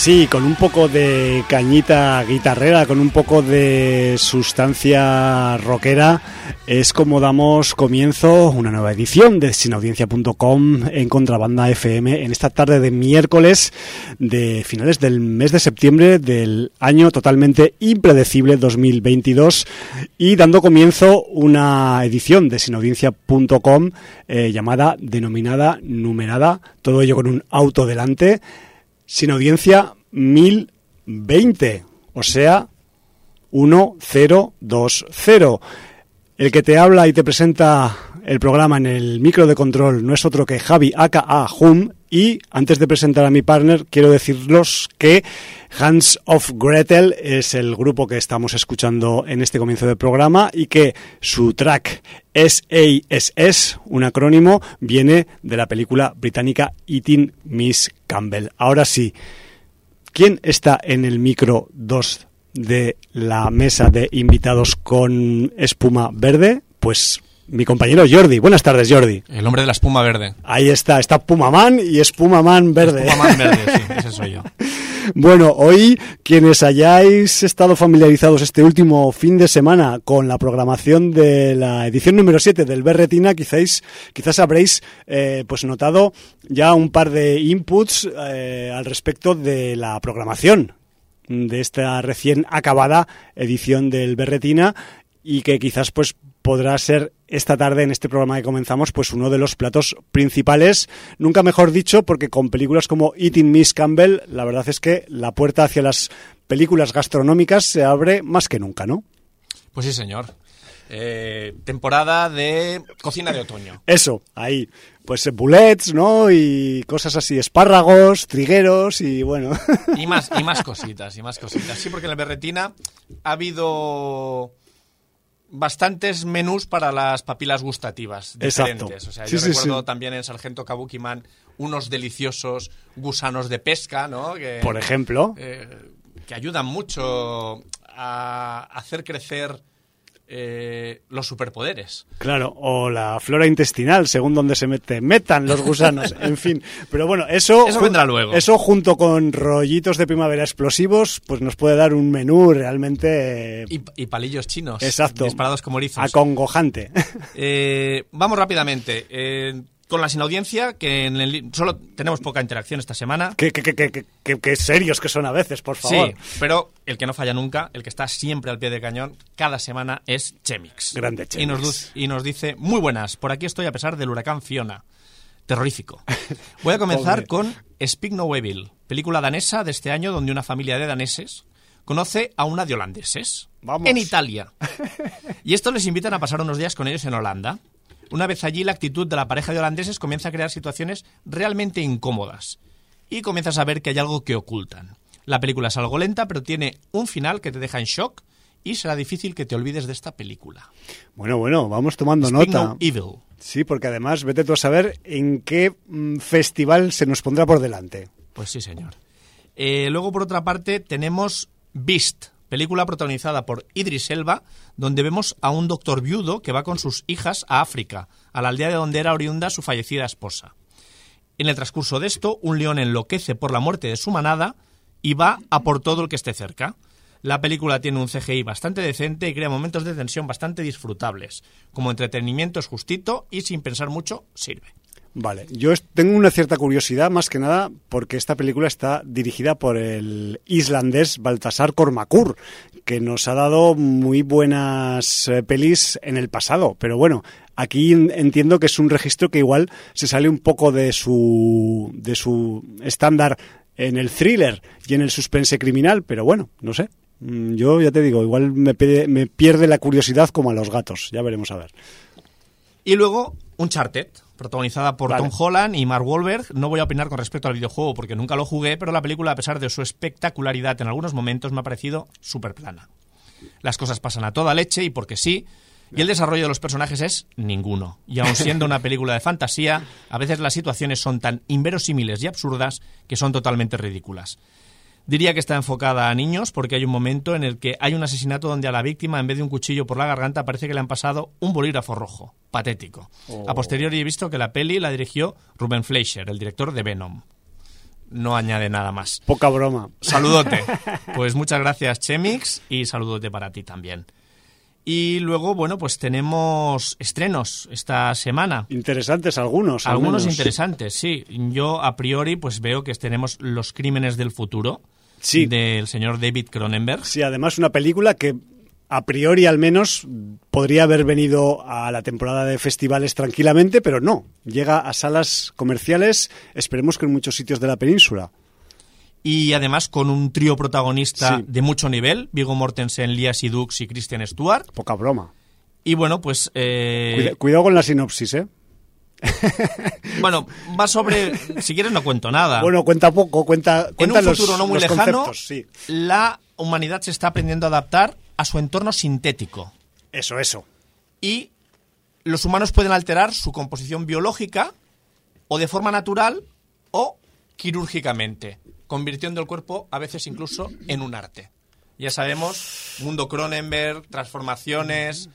Sí, con un poco de cañita guitarrera, con un poco de sustancia rockera, es como damos comienzo una nueva edición de sinaudiencia.com en Contrabanda FM en esta tarde de miércoles de finales del mes de septiembre del año totalmente impredecible 2022 y dando comienzo una edición de sinaudiencia.com eh, llamada, denominada, numerada, todo ello con un auto delante sin audiencia 1020, o sea, 1020. El que te habla y te presenta el programa en el micro de control no es otro que Javi aka Hum y antes de presentar a mi partner quiero decirlos que Hands of Gretel es el grupo que estamos escuchando en este comienzo del programa y que su track SASS, un acrónimo, viene de la película británica Eating Miss Campbell. Ahora sí, ¿quién está en el micro 2 de la mesa de invitados con espuma verde? Pues mi compañero Jordi. Buenas tardes, Jordi. El hombre de la espuma verde. Ahí está, está Pumaman y Espumaman verde. Espumaman verde, sí, ese soy yo. Bueno, hoy quienes hayáis estado familiarizados este último fin de semana con la programación de la edición número 7 del Berretina, quizás, quizás habréis eh, pues notado ya un par de inputs eh, al respecto de la programación de esta recién acabada edición del Berretina y que quizás pues podrá ser esta tarde en este programa que comenzamos pues uno de los platos principales, nunca mejor dicho, porque con películas como Eating Miss Campbell, la verdad es que la puerta hacia las películas gastronómicas se abre más que nunca, ¿no? Pues sí, señor. Eh, temporada de cocina de otoño. Eso, ahí. Pues bullets, ¿no? Y cosas así, espárragos, trigueros y bueno. Y más, y más cositas, y más cositas. Sí, porque en la berretina ha habido bastantes menús para las papilas gustativas diferentes. O sea, yo recuerdo también en Sargento Kabukiman unos deliciosos gusanos de pesca, ¿no? Por ejemplo. Eh, que ayudan mucho a hacer crecer eh, los superpoderes. Claro, o la flora intestinal, según donde se mete, metan los gusanos, en fin. Pero bueno, eso, eso vendrá luego. Eso junto con rollitos de primavera explosivos, pues nos puede dar un menú realmente... Y, palillos chinos. Exacto. Disparados como erizos. Acongojante. Eh, vamos rápidamente. Eh, con la sin audiencia, que en el, solo tenemos poca interacción esta semana. Qué, qué, qué, qué, serios que son a veces, por favor. Sí, pero el que no falla nunca, el que está siempre al pie del cañón, cada semana es Chemix. Grande Chemix. Y nos, y nos dice, muy buenas, por aquí estoy a pesar del huracán Fiona. Terrorífico. Voy a comenzar con Speak No Evil, película danesa de este año donde una familia de daneses conoce a una de holandeses Vamos. en Italia. Y esto les invitan a pasar unos días con ellos en Holanda. Una vez allí, la actitud de la pareja de holandeses comienza a crear situaciones realmente incómodas. Y comienzas a ver que hay algo que ocultan. La película es algo lenta, pero tiene un final que te deja en shock y será difícil que te olvides de esta película. Bueno, bueno, vamos tomando nota. No Evil. Sí, porque además vete tú a saber en qué mm, festival se nos pondrá por delante. Pues sí, señor. Eh, luego, por otra parte, tenemos Beast, película protagonizada por Idris Elba, donde vemos a un doctor viudo que va con sus hijas a África, a la aldea de donde era oriunda su fallecida esposa. En el transcurso de esto, un león enloquece por la muerte de su manada y va a por todo el que esté cerca. La película tiene un CGI bastante decente y crea momentos de tensión bastante disfrutables. Como entretenimiento es justito y sin pensar mucho sirve. Vale, yo tengo una cierta curiosidad más que nada porque esta película está dirigida por el islandés Baltasar Kormakur, que nos ha dado muy buenas eh, pelis en el pasado, pero bueno, aquí entiendo que es un registro que igual se sale un poco de su de su estándar en el thriller y en el suspense criminal, pero bueno, no sé. Mm, yo ya te digo, igual me, me pierde la curiosidad como a los gatos, ya veremos a ver. Y luego, Uncharted, protagonizada por Tom Holland y Mark Wahlberg. No voy a opinar con respecto al videojuego porque nunca lo jugué, pero la película, a pesar de su espectacularidad en algunos momentos, me ha parecido súper plana. Las cosas pasan a toda leche y porque sí, y el desarrollo de los personajes es ninguno. Y aun siendo una película de fantasía, a veces las situaciones son tan inverosímiles y absurdas que son totalmente ridículas. Diría que está enfocada a niños porque hay un momento en el que hay un asesinato donde a la víctima, en vez de un cuchillo por la garganta, parece que le han pasado un bolígrafo rojo. Patético. A posteriori he visto que la peli la dirigió Ruben Fleischer, el director de Venom. no añade nada más. Poca broma. Saludote. Pues muchas gracias, Chemix, y saludote para ti también. Y luego, bueno, pues tenemos estrenos esta semana. Interesantes algunos. al Algunos menos. interesantes, sí. Yo a priori pues veo que tenemos Los Crímenes del Futuro Sí. del señor David Cronenberg. Sí, además una película que a priori al menos podría haber venido a la temporada de festivales tranquilamente, pero no. Llega a salas comerciales, esperemos que en muchos sitios de la península. Y además con un trío protagonista Sí. de mucho nivel, Viggo Mortensen, Lia Sidux y Christian Stewart. Poca broma. Y bueno, pues... eh, Cuida- cuidado con la sinopsis, ¿eh? Bueno, va sobre... Si quieres no cuento nada. Bueno, cuenta poco, cuenta, en cuenta un los, futuro no muy lejano, sí. la humanidad se está aprendiendo a adaptar a su entorno sintético. Eso, eso. y los humanos pueden alterar su composición biológica o de forma natural o quirúrgicamente, convirtiendo el cuerpo a veces incluso en un arte. Ya sabemos, mundo Cronenberg, transformaciones,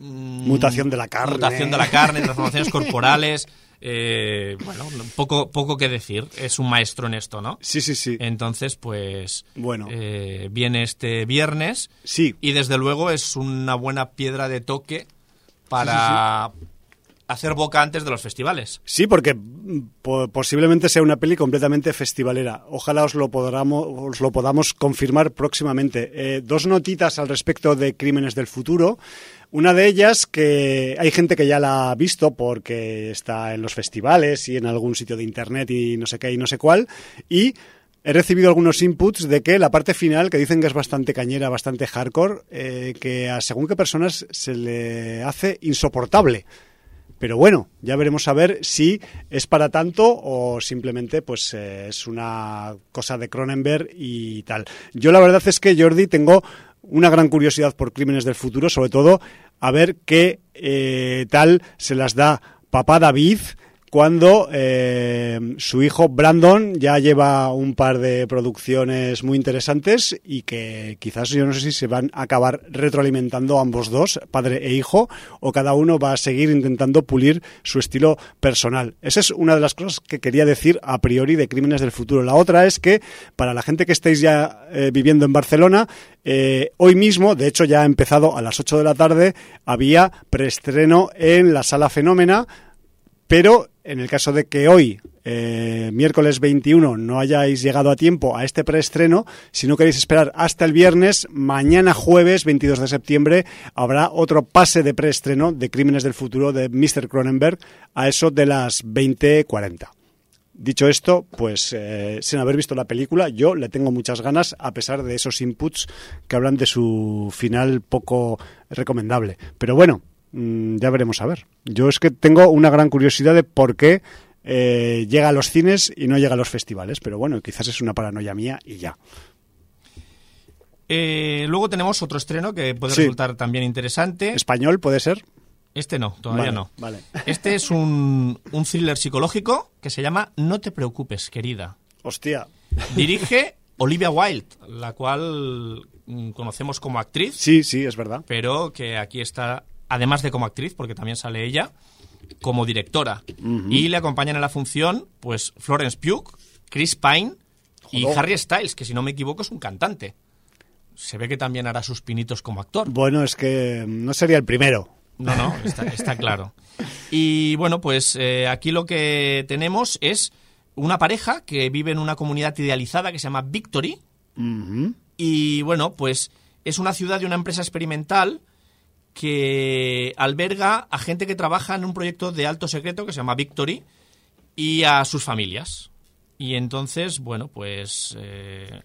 mm, Mutación de la carne. mutación de la carne, transformaciones corporales. eh, bueno, poco, poco que decir. Es un maestro en esto, ¿no? Sí, sí, sí. Entonces, pues Bueno. eh, viene este viernes Sí, y desde luego es una buena piedra de toque para hacer boca antes de los festivales. Sí, porque mm, po- posiblemente sea una peli completamente festivalera. Ojalá os lo, podamos, os lo podamos confirmar próximamente. Eh, dos notitas al respecto de Crímenes del Futuro. Una de ellas que hay gente que ya la ha visto porque está en los festivales y en algún sitio de internet y no sé qué y no sé cuál. Y he recibido algunos inputs de que la parte final, que dicen que es bastante cañera, bastante hardcore, eh, que a según qué personas se le hace insoportable. Pero bueno, ya veremos a ver si es para tanto o simplemente pues eh, es una cosa de Cronenberg y tal. Yo la verdad es que Jordi tengo una gran curiosidad por Crímenes del Futuro, sobre todo a ver qué eh, tal se las da papá David cuando eh, su hijo Brandon ya lleva un par de producciones muy interesantes y que quizás yo no sé si se van a acabar retroalimentando ambos dos, padre e hijo, o cada uno va a seguir intentando pulir su estilo personal. Esa es una de las cosas que quería decir a priori de Crímenes del Futuro. La otra es que para la gente que estáis ya eh, viviendo en Barcelona, eh, hoy mismo, de hecho ya ha empezado a las 8 de la tarde, había preestreno en la Sala Fenómena pero en el caso de que hoy, eh, miércoles 21, no hayáis llegado a tiempo a este preestreno, si no queréis esperar hasta el viernes, mañana jueves 22 de septiembre habrá otro pase de preestreno de Crímenes del Futuro de Mr. Cronenberg a eso de las 20.40. Dicho esto, pues eh, sin haber visto la película, yo le tengo muchas ganas, a pesar de esos inputs que hablan de su final poco recomendable. Pero bueno, mm, ya veremos a ver. Yo es que tengo una gran curiosidad de por qué eh, llega a los cines y no llega a los festivales. Pero bueno, quizás es una paranoia mía y ya. Eh, luego tenemos otro estreno que puede Sí. resultar también interesante. ¿Español puede ser? Este no, todavía Vale, no. Vale. Este es un, un thriller psicológico que se llama No te preocupes, querida. Hostia. Dirige Olivia Wilde, la cual mm, conocemos como actriz, Sí, sí, es verdad. pero que aquí está, además de como actriz, porque también sale ella, como directora. Y le acompañan en la función, pues, Florence Pugh, Chris Pine y Joder. Harry Styles, que si no me equivoco es un cantante. Se ve que también hará sus pinitos como actor. Bueno, es que no sería el primero. No, no, está, está claro. Y bueno, pues eh, aquí lo que tenemos es una pareja que vive en una comunidad idealizada que se llama Victory. Y bueno, pues es una ciudad de una empresa experimental que alberga a gente que trabaja en un proyecto de alto secreto que se llama Victory y a sus familias. Y entonces, bueno, pues eh,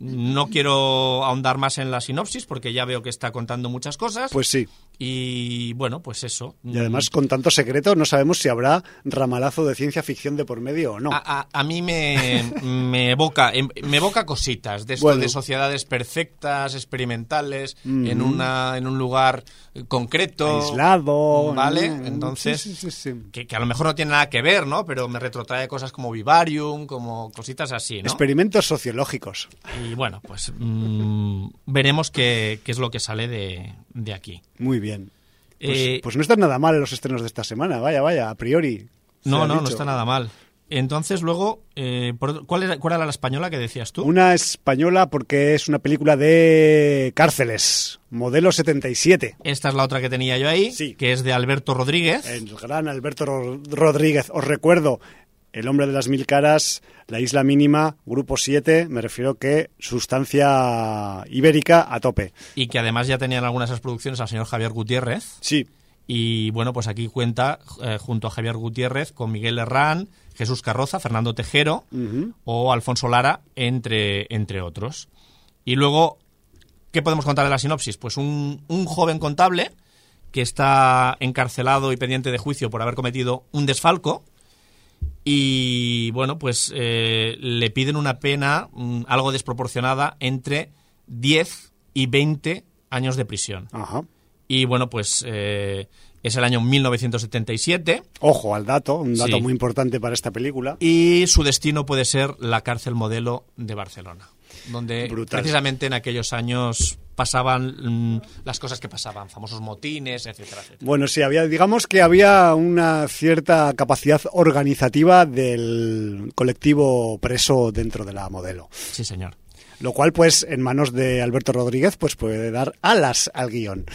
no quiero ahondar más en la sinopsis porque ya veo que está contando muchas cosas. Pues sí. Y bueno, pues eso. Y además, con tanto secreto, no sabemos si habrá ramalazo de ciencia ficción de por medio o no. A, a- a mí me, me evoca em- me evoca cositas de esto Bueno. de sociedades perfectas, experimentales, en una en un lugar concreto. Aislado. ¿Vale? Entonces, Sí, sí, sí, sí. Que, que a lo mejor no tiene nada que ver, ¿no? Pero me retrotrae cosas como Vivarium, como cositas así, ¿no? Experimentos sociológicos. Y bueno, pues mm, veremos qué, qué es lo que sale de, de aquí. Muy bien. Pues, Eh, pues no están nada mal los estrenos de esta semana. Vaya, vaya, a priori. no, no, no está nada mal. Entonces, luego, eh, ¿cuál, era, ¿cuál era la española que decías tú? Una española porque es una película de cárceles, modelo 77. Esta es la otra que tenía yo ahí, Sí. que es de Alberto Rodríguez. El gran Alberto Ro- Rodríguez. Os recuerdo, El hombre de las mil caras, La isla mínima, Grupo 7, me refiero que sustancia ibérica a tope. Y que además ya tenían algunas de esas producciones al señor Javier Gutiérrez. Sí, Y bueno, pues aquí cuenta eh, junto a Javier Gutiérrez con Miguel Herrán, Jesús Carroza, Fernando Tejero o Alfonso Lara, entre, entre otros. Y luego, ¿qué podemos contar de la sinopsis? Pues un, un joven contable que está encarcelado y pendiente de juicio por haber cometido un desfalco. Y bueno, pues eh, le piden una pena mm, algo desproporcionada entre 10 y 20 años de prisión. ajá. Y bueno, pues eh, es el año 1977 Ojo al dato, un dato Sí. muy importante para esta película. y su destino puede ser la cárcel modelo de Barcelona, donde Brutal. precisamente en aquellos años pasaban mm, las cosas que pasaban, famosos motines, etcétera, etcétera. Bueno, sí, había, digamos que había una cierta capacidad organizativa del colectivo preso dentro de la modelo. Sí, señor. Lo cual, pues, en manos de Alberto Rodríguez, pues puede dar alas al guion.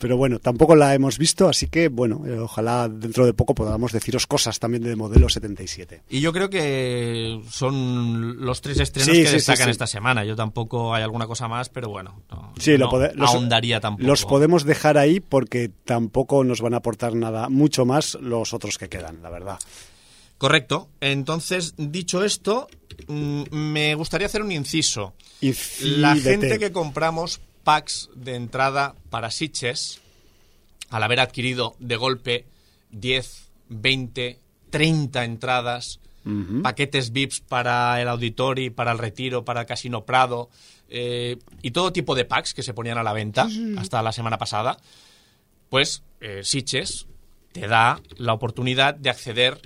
Pero bueno, tampoco la hemos visto, así que bueno, eh, ojalá dentro de poco podamos deciros cosas también de modelo 77. Y yo creo que son los tres estrenos Sí, que sí, destacan sí. esta semana. Yo tampoco hay alguna cosa más, pero bueno, no, Sí, lo no pode- los- ahondaría tampoco. Los podemos dejar ahí porque tampoco nos van a aportar nada, mucho más los otros que quedan, la verdad. Correcto. Entonces, dicho esto, mm, me gustaría hacer un inciso. La gente que compramos packs de entrada para Sitges, al haber adquirido de golpe 10, 20, 30 entradas, paquetes VIPs para el Auditori, para el Retiro, para el Casino Prado, eh, y todo tipo de packs que se ponían a la venta hasta la semana pasada, pues eh, Sitges te da la oportunidad de acceder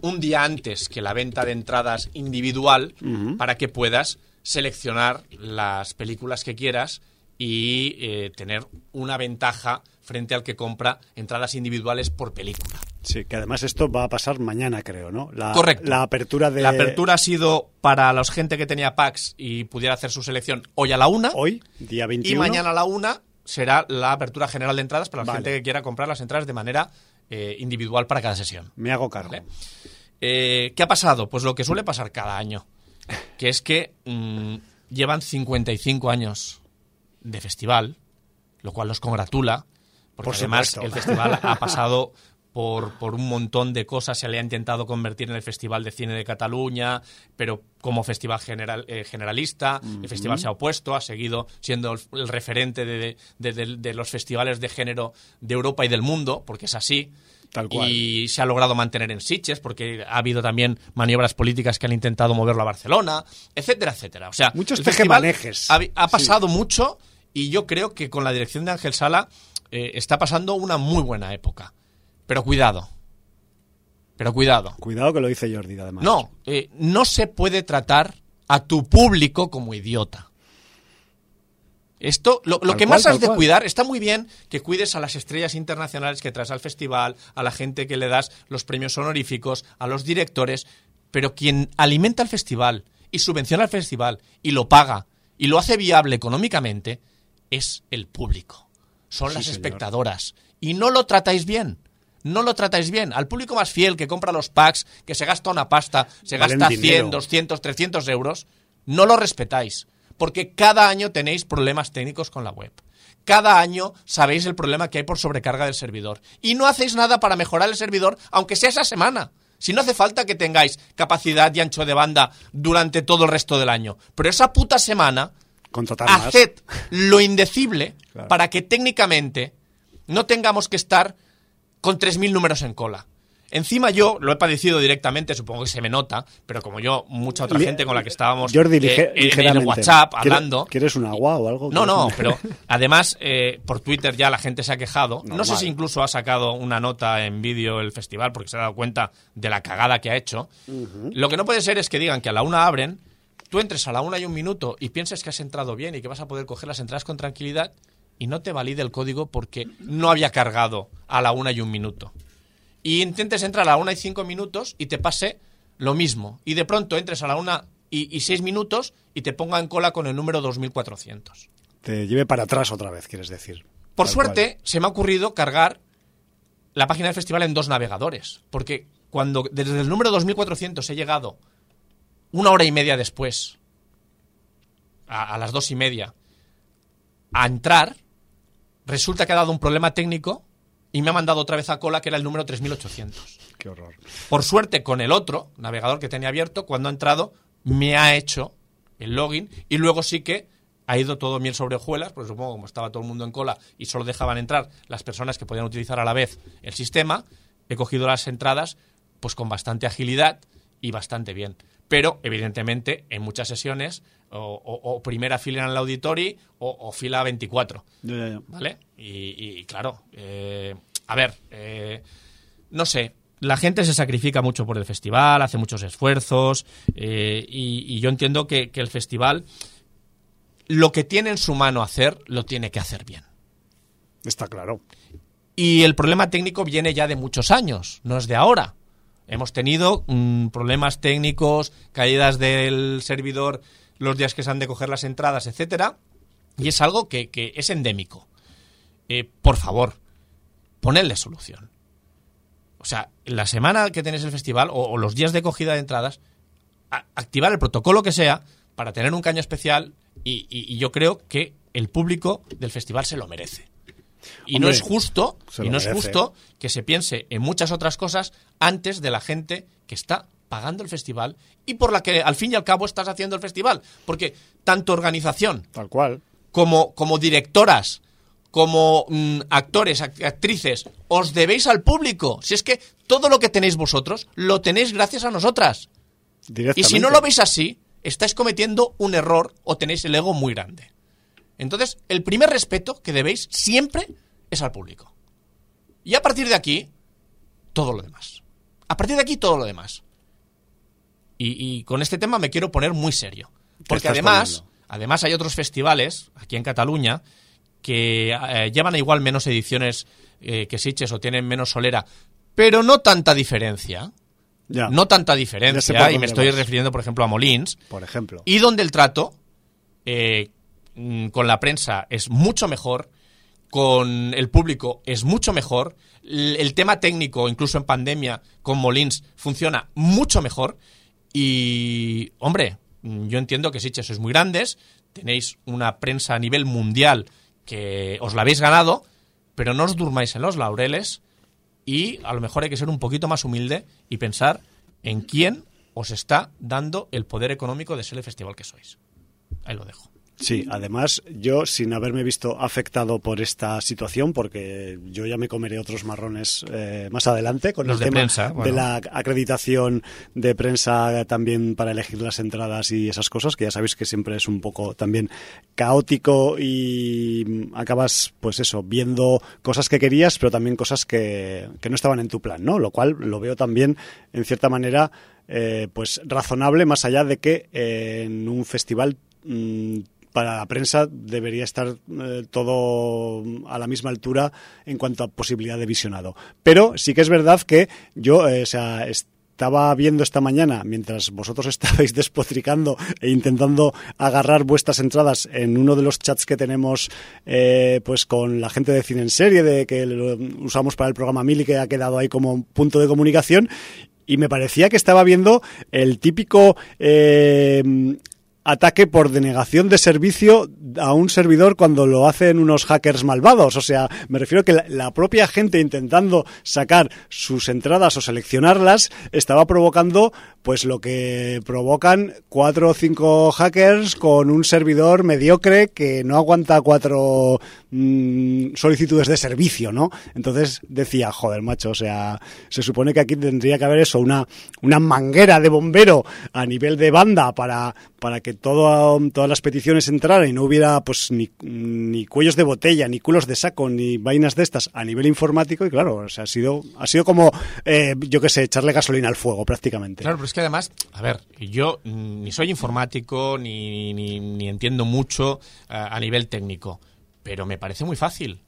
un día antes que la venta de entradas individual para que puedas seleccionar las películas que quieras y eh, tener una ventaja frente al que compra entradas individuales por película. Sí, que además esto va a pasar mañana, creo, ¿no? La, Correcto. La apertura de... La apertura ha sido para la gente que tenía packs y pudiera hacer su selección hoy a la una Hoy, día 21. y mañana a la una será la apertura general de entradas para la Vale. gente que quiera comprar las entradas de manera eh, individual para cada sesión. Me hago cargo. ¿Vale? Eh, ¿Qué ha pasado? Pues lo que suele pasar cada año, que es que mm, llevan 55 años de festival, lo cual los congratula, porque Por además supuesto. el festival ha pasado por, por un montón de cosas, se le ha intentado convertir en el Festival de Cine de Cataluña, pero como festival general, eh, generalista, el festival se ha opuesto, ha seguido siendo el, el referente de, de- de- de los festivales de género de Europa y del mundo, porque es así. Tal cual. Y se ha logrado mantener en Sitges, porque ha habido también maniobras políticas que han intentado moverlo a Barcelona, etcétera, etcétera. O sea, Muchos tejemanejes. Ha, ha pasado mucho y yo creo que con la dirección de Ángel Sala eh, está pasando una muy buena época. Pero cuidado. Pero cuidado. Cuidado que lo dice Jordi, además. No, eh, no se puede tratar a tu público como idiota. Esto, lo, lo que cual, más has de cual. cuidar, está muy bien que cuides a las estrellas internacionales que traes al festival, a la gente que le das los premios honoríficos, a los directores, pero quien alimenta el festival y subvenciona el festival y lo paga y lo hace viable económicamente es el público. Son Sí, las señor. espectadoras. Y no lo tratáis bien. No lo tratáis bien. Al público más fiel que compra los packs, que se gasta una pasta, se Valen gasta dinero. 100, 200, 300 euros, no lo respetáis. Porque cada año tenéis problemas técnicos con la web. Cada año sabéis el problema que hay por sobrecarga del servidor. Y no hacéis nada para mejorar el servidor, aunque sea esa semana. Si no hace falta que tengáis capacidad y ancho de banda durante todo el resto del año. Pero esa puta semana, Contratar más. haced lo indecible Claro. para que técnicamente no tengamos que estar con 3.000 números en cola. Encima yo lo he padecido directamente, supongo que se me nota, pero como yo, mucha otra gente con la que estábamos Jordi, eh, lige- en el. WhatsApp ¿Quieres- hablando... ¿Quieres un agua o algo? No, no, ¿Quieres pero además eh, por Twitter ya la gente se ha quejado. No sé si incluso ha sacado una nota en vídeo el festival porque se ha dado cuenta de la cagada que ha hecho. Lo que no puede ser es que digan que a la una abren, tú entres a la una y un minuto y pienses que has entrado bien y que vas a poder coger las entradas con tranquilidad y no te valide el código porque no había cargado a la una y un minuto. Y intentes entrar a la una y cinco minutos y te pase lo mismo. Y de pronto entres a la una y, y seis minutos y te ponga en cola con el número 2400. Te lleve para atrás otra vez, quieres decir. Por suerte, se me ha ocurrido cargar la página del festival en dos navegadores. Porque cuando desde el número 2400 he llegado una hora y media después, a, a las dos y media, a entrar, resulta que ha dado un problema técnico y me ha mandado otra vez a cola que era el número 3800. cual. Qué horror. Por suerte, con el otro navegador que tenía abierto, cuando ha entrado, me ha hecho el login y luego sí que ha ido todo miel sobre hojuelas, porque supongo que como estaba todo el mundo en cola y solo dejaban entrar las personas que podían utilizar a la vez el sistema, he cogido las entradas pues con bastante agilidad y bastante bien. Pero, evidentemente, en muchas sesiones, o, o- o primera fila en el auditorio o, o fila 24. Ya, ya, ya. ¿Vale? Y, y, claro, eh, a ver, eh, no sé, la gente se sacrifica mucho por el festival, hace muchos esfuerzos, eh, y, y yo entiendo que, que el festival lo que tiene en su mano hacer, lo tiene que hacer bien. Está claro. Y el problema técnico viene ya de muchos años, no es de ahora. Hemos tenido mm, problemas técnicos, caídas del servidor los días que se han de coger las entradas, etcétera, y es algo que, que es endémico. Eh, por favor, ponedle solución. O sea, la semana que tenéis el festival o, los días de cogida de entradas, activar el protocolo que sea para tener un caño especial y yo creo que el público del festival se lo merece. Y no es justo, y no es justo que se piense en muchas otras cosas antes de la gente que está pagando el festival y por la que al fin y al cabo estás haciendo el festival. Porque tanto organización Tal cual. como, como directoras, como mm, actores, act- actrices, os debéis al público. Si es que todo lo que tenéis vosotros lo tenéis gracias a nosotras. Y si no lo veis así, estáis cometiendo un error o tenéis el ego muy grande. Entonces, el primer respeto que debéis siempre es al público. Y a partir de aquí, todo lo demás. A partir de aquí, todo lo demás. Y, y con este tema me quiero poner muy serio. Porque además, poniendo? además hay otros festivales aquí en Cataluña que eh, llevan igual menos ediciones eh, que Sitges o tienen menos solera, pero no tanta diferencia. Ya. No tanta diferencia, y me estoy vas. refiriendo, por ejemplo, a Molins, Por ejemplo. y donde el trato eh, mm, con la prensa es mucho mejor, con el público es mucho mejor, el tema técnico, incluso en pandemia, con Molins, funciona mucho mejor. Y, hombre, mm, yo entiendo que Sitges sois muy grandes, tenéis una prensa a nivel mundial que os la habéis ganado, pero no os durmáis en los laureles y a lo mejor hay que ser un poquito más humilde y pensar en quién os está dando el poder económico de ser el festival que sois. Ahí lo dejo. Sí, además yo sin haberme visto afectado por esta situación, porque yo ya me comeré otros marrones eh, más adelante con Los el de tema prensa, bueno. de la acreditación de prensa también para elegir las entradas y esas cosas, que ya sabéis que siempre es un poco también caótico y mm, acabas pues eso, viendo cosas que querías, pero también cosas que, que no estaban en tu plan, ¿no? Lo cual lo veo también en cierta manera eh, pues razonable, más allá de que eh, en un festival mm, para la prensa debería estar eh, todo a la misma altura en cuanto a posibilidad de visionado. Pero sí que es verdad que yo, eh, o sea, estaba viendo esta mañana, mientras vosotros estabais despotricando e intentando agarrar vuestras entradas en uno de los chats que tenemos eh, pues con la gente de cine en serie, de que lo usamos para el programa Mili, que ha quedado ahí como punto de comunicación, y me parecía que estaba viendo el típico eh, ataque por denegación de servicio a un servidor cuando lo hacen unos hackers malvados. O sea, me refiero que la, propia gente intentando sacar sus entradas o seleccionarlas estaba provocando pues lo que provocan cuatro o cinco hackers con un servidor mediocre que no aguanta cuatro mmm, solicitudes de servicio, ¿no? Entonces decía, joder, macho, o sea, se supone que aquí tendría que haber eso, una, una manguera de bombero a nivel de banda para, para que todo, todas las peticiones entraran y no hubiera pues ni, ni cuellos de botella, ni culos de saco, ni vainas de estas a nivel informático y claro, ha sido, ha sido como, eh, yo qué sé, echarle gasolina al fuego prácticamente. Claro, pero es que además, a ver, yo ni soy informático, ni, ni, ni entiendo mucho uh, a nivel técnico, pero me parece muy fácil.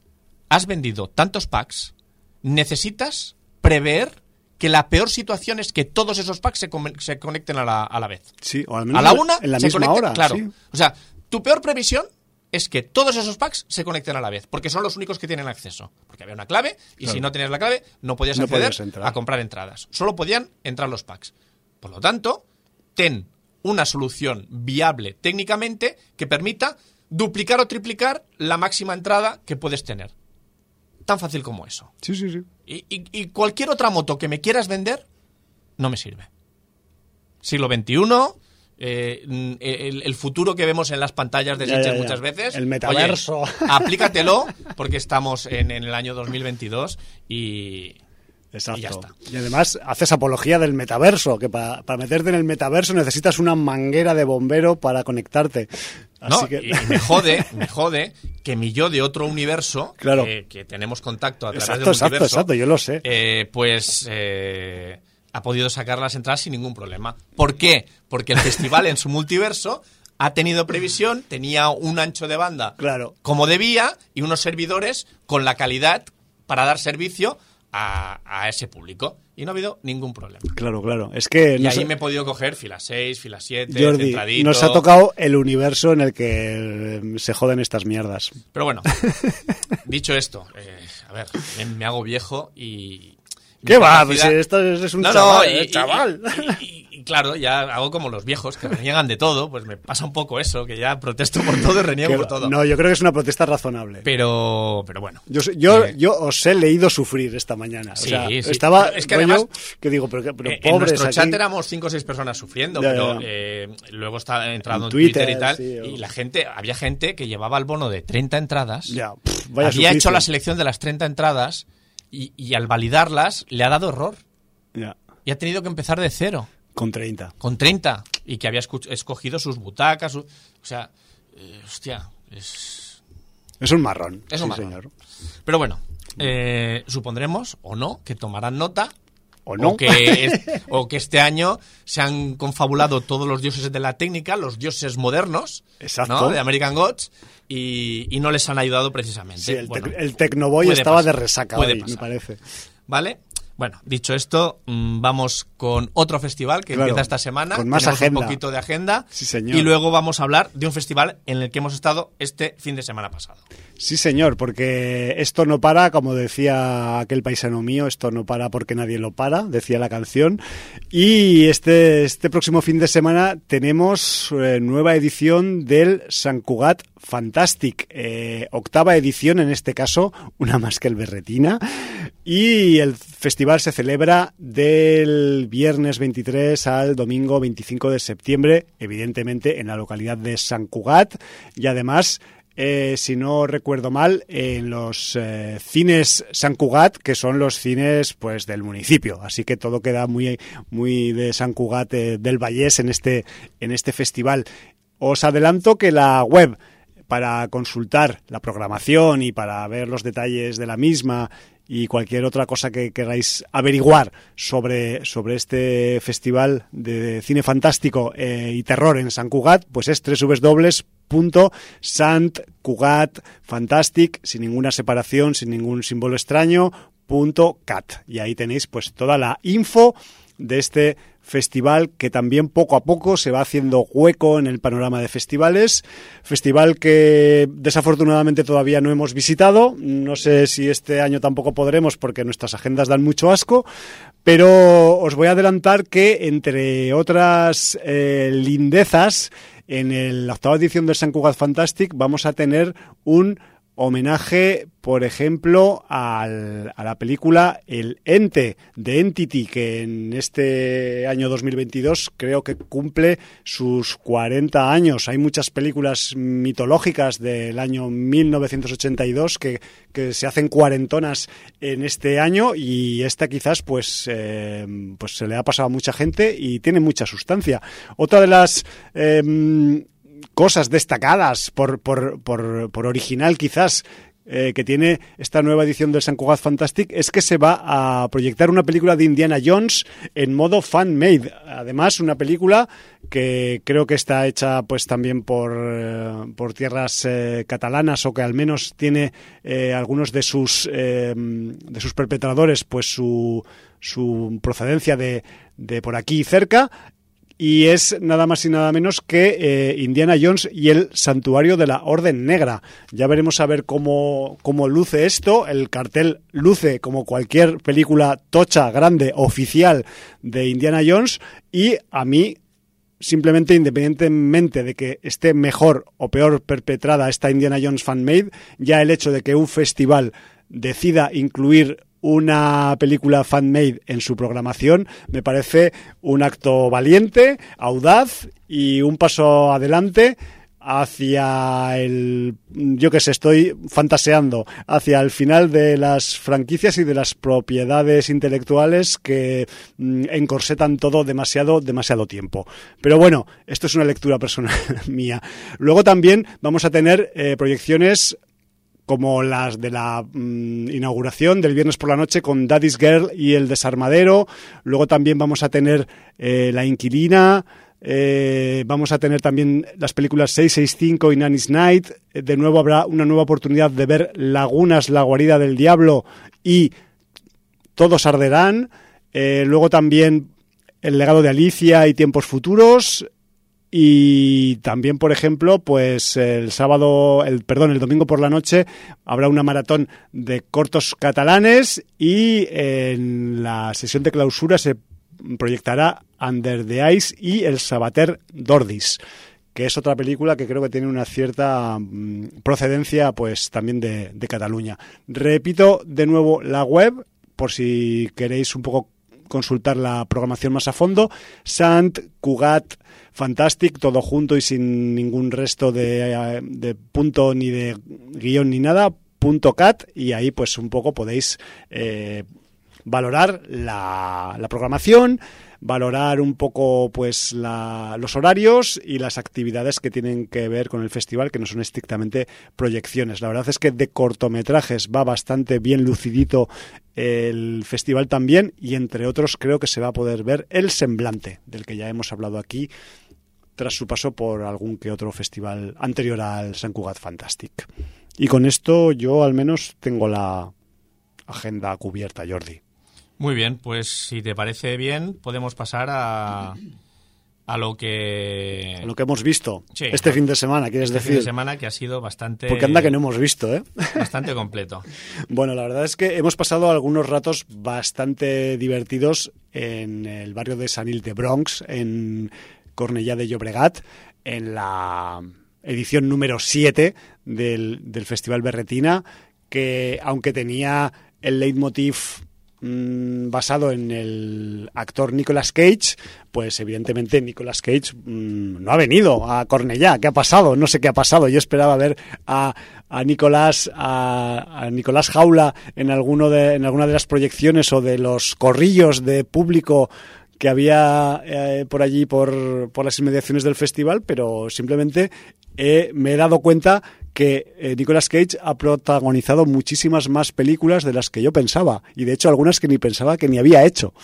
Has vendido tantos packs, necesitas prever que la peor situación es que todos esos packs se, come- se conecten a la, a la vez. Sí, o al menos A la una en la se misma conecten- hora. Claro. sí. O sea, tu peor previsión es que todos esos packs se conecten a la vez, porque son los únicos que tienen acceso. Porque había una clave y Claro. si no tenías la clave no podías No acceder podías a comprar entradas. Solo podían entrar los packs. Por lo tanto, ten una solución viable técnicamente que permita duplicar o triplicar la máxima entrada que puedes tener. Tan fácil como eso. Sí, sí, sí. Y, y- y cualquier otra moto que me quieras vender, no me sirve. Siglo XXI, eh, mm, el, el futuro que vemos en las pantallas de muchas veces. El metaverso. oye, aplícatelo, porque estamos en, en el año 2022 y. Exacto. Y ya está. Y además haces apología del metaverso, que para, para meterte en el metaverso necesitas una manguera de bombero para conectarte. Así No, que... y, me jode, me jode que mi yo de otro universo, Claro. que, que tenemos contacto a través Exacto, exacto, multiverso, exacto, yo lo sé. eh, pues eh, ha podido sacar las entradas sin ningún problema. ¿Por qué? Porque el festival en su multiverso ha tenido previsión, tenía un ancho de banda Claro. como debía y unos servidores con la calidad para dar servicio a, a ese público. Y no ha habido ningún problema. Claro, claro. Es que Y nos, ahí me he podido coger fila 6, fila 7, Jordi, centradito. nos ha tocado el universo en el que eh, se joden estas mierdas. Pero bueno, dicho esto, eh, a ver, me, me hago viejo y... ¿Qué va? Pues esto es, un No, chaval, no, y, eh, y- chaval. y- claro, ya hago como los viejos que reniegan de todo, pues me pasa un poco eso, que ya protesto por todo y reniego Que- por todo. no, yo creo que es una protesta razonable. Pero, pero bueno. Yo, yo, Eh, yo os he leído sufrir esta mañana. O Sí, sea, sí. estaba Pero es que además, que digo, pero, Eh, en nuestro aquí. chat éramos cinco o seis personas sufriendo, Ya, pero ya. eh, luego está entrado En en Twitter, Twitter, y tal, sí, y la gente, había gente que llevaba el bono de 30 entradas, Ya, pff, vaya había suplicio. hecho la selección de las 30 entradas y, y al validarlas le ha dado error Ya, y ha tenido que empezar de cero. con 30. con 30 y que había escogido sus butacas. su- o sea, eh, hostia, es... Es un marrón. Es un sí, marrón. señor. Pero bueno, eh, supondremos o no que tomarán nota. O no. que, es- o que este año se han confabulado todos los dioses de la técnica, los dioses modernos Exacto. ¿no? de American Gods, y, y no les han ayudado precisamente. Sí, el, Bueno, el Tecnoboy estaba pasar, de resaca hoy, me parece. ¿Vale? Bueno, dicho esto, mm, vamos con otro festival que Claro, empieza esta semana. con más agenda. un poquito de agenda. Sí, señor. Y luego vamos a hablar de un festival en el que hemos estado este fin de semana pasado. Sí, señor, porque esto no para, como decía aquel paisano mío, esto no para porque nadie lo para, decía la canción. Y este, este próximo fin de semana tenemos eh, nueva edición del San Cugat Fantastic, eh, octava edición en este caso, una más que el Berretina. Y el festival se celebra del viernes 23 al domingo 25 de septiembre, evidentemente en la localidad de San Cugat. Y además eh, si no recuerdo mal, en los eh, cines San Cugat, que son los cines pues del municipio. Así que todo queda muy, muy de San Cugat eh, del Vallés en este, en este festival. Os adelanto que la web para consultar la programación y para ver los detalles de la misma y cualquier otra cosa que queráis averiguar sobre, sobre este festival de cine fantástico eh, y terror en San Cugat, pues es www.santcugatfantastic, sin ninguna separación, sin ningún símbolo extraño, punto cat. Y ahí tenéis pues toda la info de este festival que también poco a poco se va haciendo hueco en el panorama de festivales. Festival que desafortunadamente todavía no hemos visitado. No sé si este año tampoco podremos porque nuestras agendas dan mucho asco. Pero os voy a adelantar que entre otras eh, lindezas, en el- la octava edición del San Cugat Fantastic vamos a tener un homenaje, por ejemplo, al- a la película El Ente de Entity, que en este año 2022 creo que cumple sus 40 años. Hay muchas películas mitológicas del año 1982 que, se hacen cuarentonas en este año y esta quizás pues, eh, pues se le ha pasado a mucha gente y tiene mucha sustancia. Otra de las... em, cosas destacadas por, por, por, por original quizás eh, que tiene esta nueva edición del San Cugat Fantastic es que se va a proyectar una película de Indiana Jones en modo fan-made. Además, una película que creo que está hecha pues también por, eh, por tierras eh, catalanas o que al menos tiene algunos de sus, de sus perpetradores pues su, su procedencia de, de por aquí cerca y es nada más y nada menos que eh, Indiana Jones y el Santuario de la Orden Negra. Ya veremos a ver cómo, cómo luce esto. El cartel luce como cualquier película tocha, grande, oficial de Indiana Jones y a mí simplemente independientemente de que esté mejor o peor perpetrada esta Indiana Jones fan-made, ya el hecho de que un festival decida incluir una película fan-made en su programación me parece un acto valiente, audaz y un paso adelante hacia el, yo que sé, estoy fantaseando, hacia el final de las franquicias y de las propiedades intelectuales que mm, encorsetan todo demasiado, demasiado tiempo. Pero bueno, esto es una lectura personal mía. Luego también vamos a tener eh, proyecciones como las de la mm, inauguración del viernes por la noche con Daddy's Girl y El Desarmadero. Luego también vamos a tener eh, La Inquilina. Eh, vamos a tener también las películas 665 y Nanny's Night. Eh, de nuevo habrá una nueva oportunidad de ver Lagunas, La Guarida del Diablo y Todos Arderán. luego también El legado de Alicia y Tiempos Futuros. Y también, por ejemplo, pues el sábado, el perdón, el domingo por la noche habrá una maratón de cortos catalanes y en la sesión de clausura se proyectará Under the Ice y El Sabater Dordis que es otra película que creo que tiene una cierta mm, procedencia pues también de, de Cataluña. Repito de nuevo la web por si queréis un poco consultar la programación más a fondo, Sant Cugat Fantastic, todo junto y sin ningún resto de, punto ni de guion ni nada, punto cat, y ahí pues un poco podéis eh, valorar la, la programación, valorar un poco pues los horarios y las actividades que tienen que ver con el festival, que no son estrictamente proyecciones. La verdad es que de cortometrajes va bastante bien lucidito el festival también y entre otros creo que se va a poder ver El Semblante, del que ya hemos hablado aquí tras su paso por algún que otro festival anterior al San Cugat Fantastic. Y con esto yo al menos tengo la agenda cubierta, Jordi. Muy bien, pues si te parece bien, podemos pasar a, a lo que... lo que hemos visto este fin de semana, quieres este decir. fin de semana que ha sido bastante... Porque anda que no hemos visto, ¿eh? Bastante completo. bueno, la verdad es que hemos pasado algunos ratos bastante divertidos en el barrio de San de Bronx, en Cornellá de Llobregat, en la edición número 7 del, Festival Berretina, que aunque tenía el leitmotiv Mm, basado en el actor Nicolas Cage, pues evidentemente Nicolas Cage mm, no ha venido a Cornellá. ¿Qué ha pasado? No sé qué ha pasado. Yo esperaba ver a, a Nicolás a, Nicolás Jaula en alguno de en alguna de las proyecciones o de los corrillos de público que había eh, por allí por, por las inmediaciones del festival, pero simplemente me he dado cuenta que eh, Nicolas Cage ha protagonizado muchísimas más películas de las que yo pensaba, y de hecho algunas que ni pensaba que ni había hecho.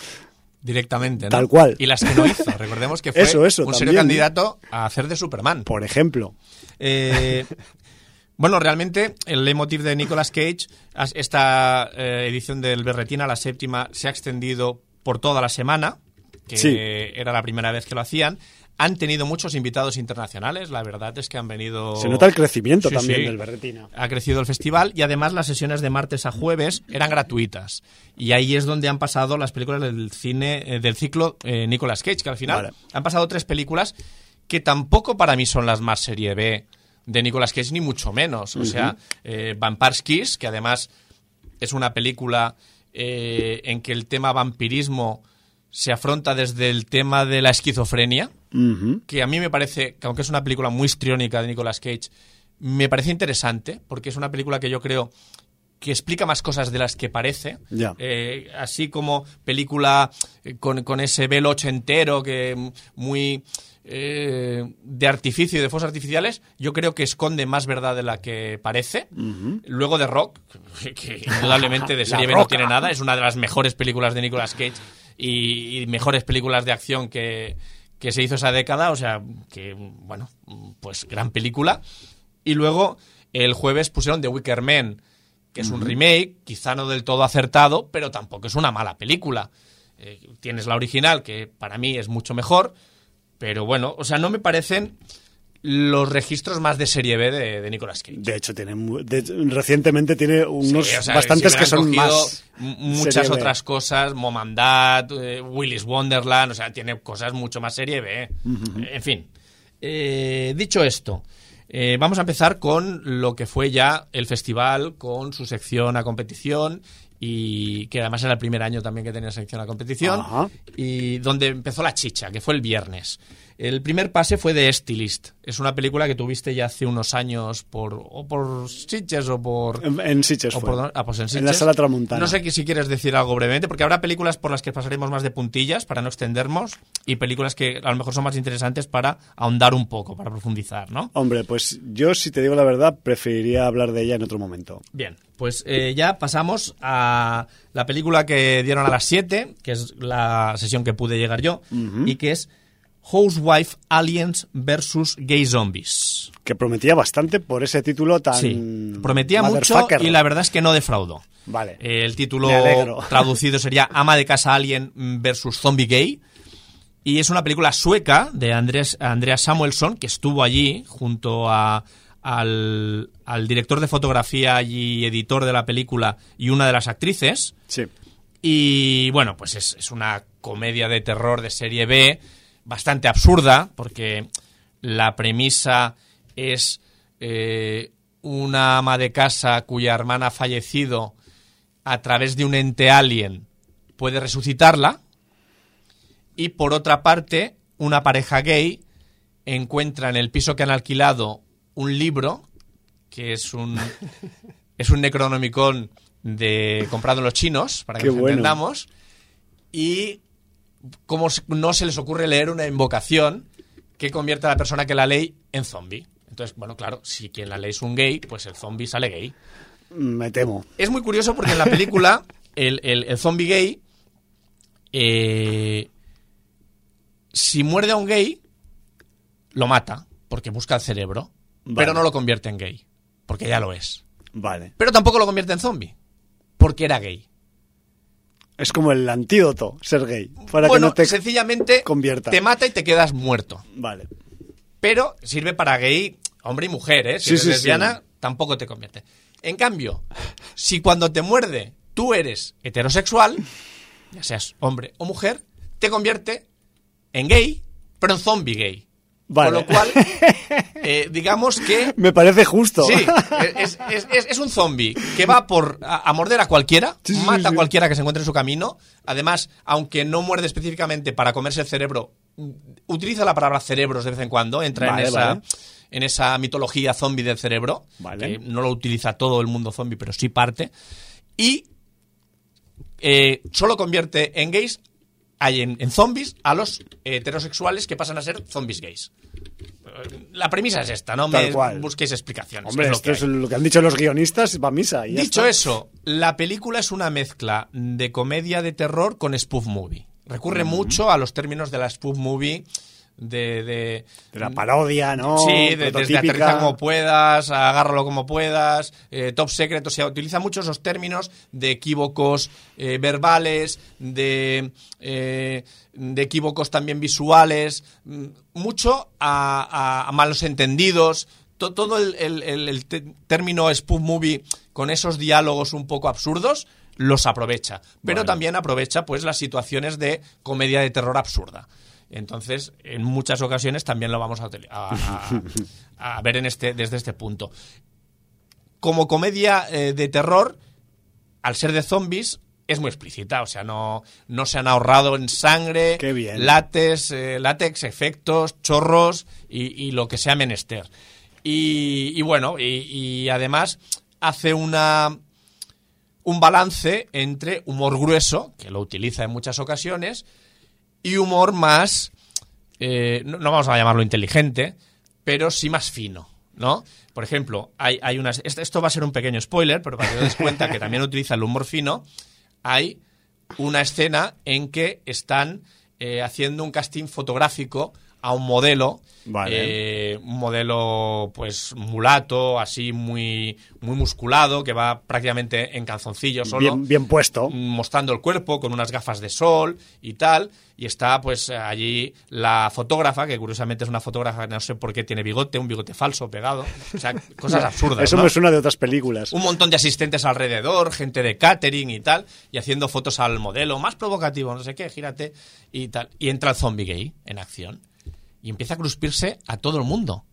Directamente, ¿no? Tal cual. Y las que no hizo. Recordemos que fue eso, eso, un serio candidato a hacer de Superman. Por ejemplo. Eh, bueno, realmente el leitmotiv de Nicolas Cage, esta eh, edición del Berretina, la séptima, se ha extendido por toda la semana, que era la primera vez que lo hacían. Han tenido muchos invitados internacionales, la verdad es que han venido... Se nota el crecimiento también del Berretina. Ha crecido el festival y además las sesiones de martes a jueves eran gratuitas. Y ahí es donde han pasado las películas del cine, eh, del ciclo eh, Nicolas Cage, que al final han pasado tres películas que tampoco para mí son las más serie B de Nicolas Cage, ni mucho menos. O sea, eh, Vampires Kiss, que además es una película en que el tema vampirismo se afronta desde el tema de la esquizofrenia, que a mí me parece, que aunque es una película muy histriónica de Nicolas Cage, me parece interesante, porque es una película que yo creo que explica más cosas de las que parece. Eh, así como película eh, con, ese velo ochentero que muy eh, de artificio y de fuegos artificiales, yo creo que esconde más verdad de la que parece. Luego de Rock, que, indudablemente de serie B no tiene nada, es una de las mejores películas de Nicolas Cage y, mejores películas de acción que, que se hizo esa década, o sea, que, bueno, pues gran película. Y luego el jueves pusieron The Wicker Man, que es un remake, quizá no del todo acertado, pero tampoco es una mala película. Eh, tienes la original, que para mí es mucho mejor, pero bueno, o sea, no me parecen los registros más de serie B de, Nicolas Cage. De hecho, tiene recientemente tiene unos bastantes que son más. Muchas otras cosas, Momandad, eh, Willis Wonderland, o sea, tiene cosas mucho más serie B. En fin. Eh, dicho esto, vamos a empezar con lo que fue ya el festival, con su sección a competición y que además era el primer año también que tenía sección a competición y donde empezó la chicha, que fue el viernes. El primer pase fue de Estilist. Es una película que tuviste ya hace unos años por o por Sitges o por en, en Sitges ah, pues en, la sala Tramontana. No sé si quieres decir algo brevemente porque habrá películas por las que pasaremos más de puntillas para no extendernos y películas que a lo mejor son más interesantes para ahondar un poco, para profundizar, ¿no? Hombre, pues yo si te digo la verdad preferiría hablar de ella en otro momento. Bien, pues eh, ya pasamos a la película que dieron a las 7, que es la sesión que pude llegar yo, y que es Housewife Aliens versus Gay Zombies. Que prometía bastante por ese título tan. Sí, prometía mucho y la verdad es que no defraudó. Vale. el título traducido sería Ama de casa Alien versus Zombie Gay. Y es una película sueca de Andrés, Andrea Samuelson, que estuvo allí junto a, al, director de fotografía y editor de la película y una de las actrices. Sí. Y bueno, pues es, es una comedia de terror de serie B bastante absurda, porque la premisa es eh, una ama de casa cuya hermana ha fallecido a través de un ente alien puede resucitarla. Y por otra parte, una pareja gay encuentra en el piso que han alquilado un libro que es un es un Necronomicon de comprado en los chinos para que lo entendamos y cómo no se les ocurre leer una invocación que convierta a la persona que la ley en zombie. Entonces, bueno, claro, si quien la ley es un gay, pues el zombie sale gay. Me temo. Es muy curioso porque en la película el, el, zombie gay, eh, si muerde a un gay, lo mata porque busca el cerebro, pero no lo convierte en gay, porque ya lo es. Vale. Pero tampoco lo convierte en zombie, porque era gay. Es como el antídoto, ser gay. Para que no te sencillamente convierta. te mata y te quedas muerto. Vale. Pero sirve para gay, hombre y mujer, ¿eh? Si eres lesbiana, tampoco te convierte. En cambio, si cuando te muerde tú eres heterosexual, ya seas hombre o mujer, te convierte en gay, pero en zombie gay. Con lo cual, eh, digamos que... Me parece justo. Sí, es, un zombie que va por a, morder a cualquiera, mata a cualquiera que se encuentre en su camino. Además, aunque no muerde específicamente para comerse el cerebro, utiliza la palabra cerebros de vez en cuando, entra en esa... En esa mitología zombie del cerebro, que no lo utiliza todo el mundo zombie, pero sí parte. Y eh, solo convierte en gays hay en, zombies a los heterosexuales que pasan a ser zombies gays. La premisa es esta, no me busquéis explicaciones. Hombre, es lo, que es lo que han dicho los guionistas, va a misa. Dicho eso, la película es una mezcla de comedia de terror con spoof movie. Recurre mucho a los términos de la spoof movie de, de, la parodia, ¿no? Sí, de, desde aterriza como puedas, agárralo como puedas, eh, top secret, o sea, utiliza muchos esos términos de equívocos eh, verbales, de, eh, de equívocos también visuales, mm, mucho a, malos entendidos, todo el, término spoof movie con esos diálogos un poco absurdos los aprovecha, pero también aprovecha pues las situaciones de comedia de terror absurda. Entonces, en muchas ocasiones también lo vamos a, a, ver en este, desde este punto. Como comedia eh, de terror, al ser de zombies, es muy explícita, o sea, no, no se han ahorrado en sangre, Látex, eh, látex, efectos, chorros y, lo que sea menester. Y, bueno, y, además hace una un balance entre humor grueso, que lo utiliza en muchas ocasiones, y humor más eh, no, vamos a llamarlo inteligente, pero sí más fino, ¿no? Por ejemplo, hay, hay unas. Esto, esto va a ser un pequeño spoiler, pero para que te des cuenta que también utiliza el humor fino, hay una escena en que están eh, haciendo un casting fotográfico a un modelo, Vale. eh, un modelo pues mulato, así muy, muy musculado, que va prácticamente en calzoncillo solo Bien, bien puesto. mostrando el cuerpo con unas gafas de sol y tal. Y está pues allí la fotógrafa, que curiosamente es una fotógrafa que no sé por qué tiene bigote, un bigote falso pegado. O sea, cosas absurdas. Eso ¿no? me suena de otras películas. Un montón de asistentes alrededor, gente de catering y tal, y haciendo fotos al modelo, más provocativo, no sé qué, gírate y tal. Y entra el zombie gay en acción y empieza a cruspirse a todo el mundo.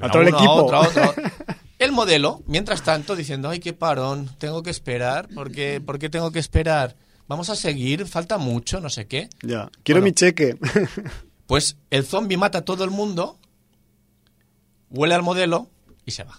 A todo el equipo. El modelo, mientras tanto, diciendo, ay, qué parón, tengo que esperar, ¿por qué, ¿por qué tengo que esperar? Vamos a seguir, falta mucho, no sé qué. Ya. Quiero Bueno. mi cheque. Pues el zombie mata a todo el mundo, huele al modelo y se va.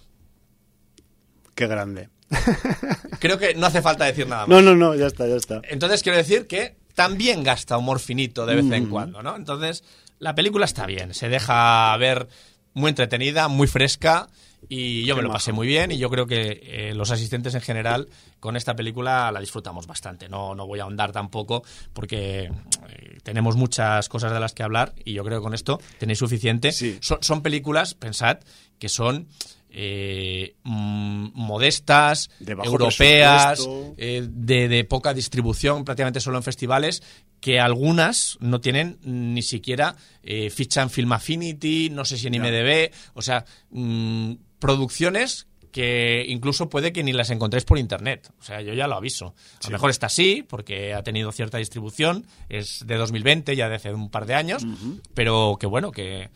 Qué grande. Creo que no hace falta decir nada más. No, no, no, ya está, ya está. Entonces quiero decir que también gasta humor finito de vez en cuando, ¿no? Entonces la película está bien, se deja ver muy entretenida, muy fresca y yo me lo majo. pasé muy bien y yo creo que eh, los asistentes en general con esta película la disfrutamos bastante. No, no voy a ahondar tampoco porque eh, tenemos muchas cosas de las que hablar y yo creo que con esto tenéis suficiente. Sí. Son películas, pensad, que son eh, mm, modestas, De europeas, eh, de, de poca distribución, prácticamente solo en festivales, que algunas no tienen ni siquiera eh, ficha en Film Affinity, no sé si en Ya. IMDB, o sea, mm, producciones que incluso puede que ni las encontréis por internet. O sea, yo ya lo aviso. A lo mejor está así, porque ha tenido cierta distribución, es de 2020, ya de hace un par de años, pero que bueno, que,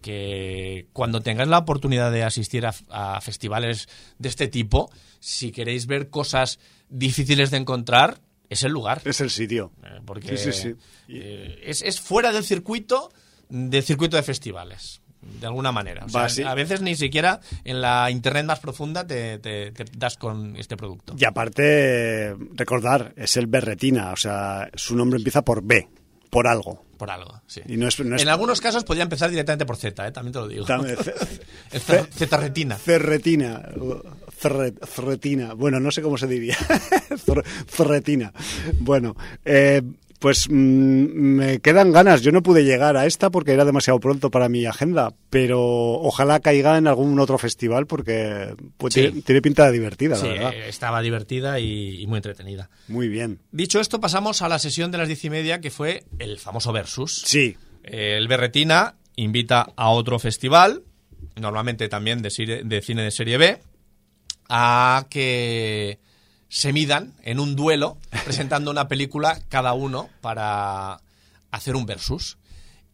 que cuando tengáis la oportunidad de asistir a, a festivales de este tipo, si queréis ver cosas difíciles de encontrar, es el lugar. Es el sitio. Eh, porque Sí, sí, sí. eh, es, es fuera del circuito del circuito de festivales de alguna manera. O sea, Va. A veces ni siquiera en la internet más profunda te, te- te das con este producto. Y aparte, recordar, es el Berretina, o sea, su nombre empieza por B, por algo. Por algo, sí. Y no es, no es En algunos casos podría empezar directamente por Z, ¿eh? también te lo digo. Z-retina. Cerretina. Cerre- Cerretina. Bueno, no sé cómo se diría. Cerretina. Bueno, eh, pues mm, me quedan ganas. Yo no pude llegar a esta porque era demasiado pronto para mi agenda, pero ojalá caiga en algún otro festival porque pues, Sí. tiene, tiene pinta de divertida, Sí, la verdad. estaba divertida y, y muy entretenida. Muy bien. Dicho esto, pasamos a la sesión de las diez y media, que fue el famoso Versus. Sí, El Berretina invita a otro festival, normalmente también de, de cine de serie B, a que se midan en un duelo presentando una película cada uno para hacer un versus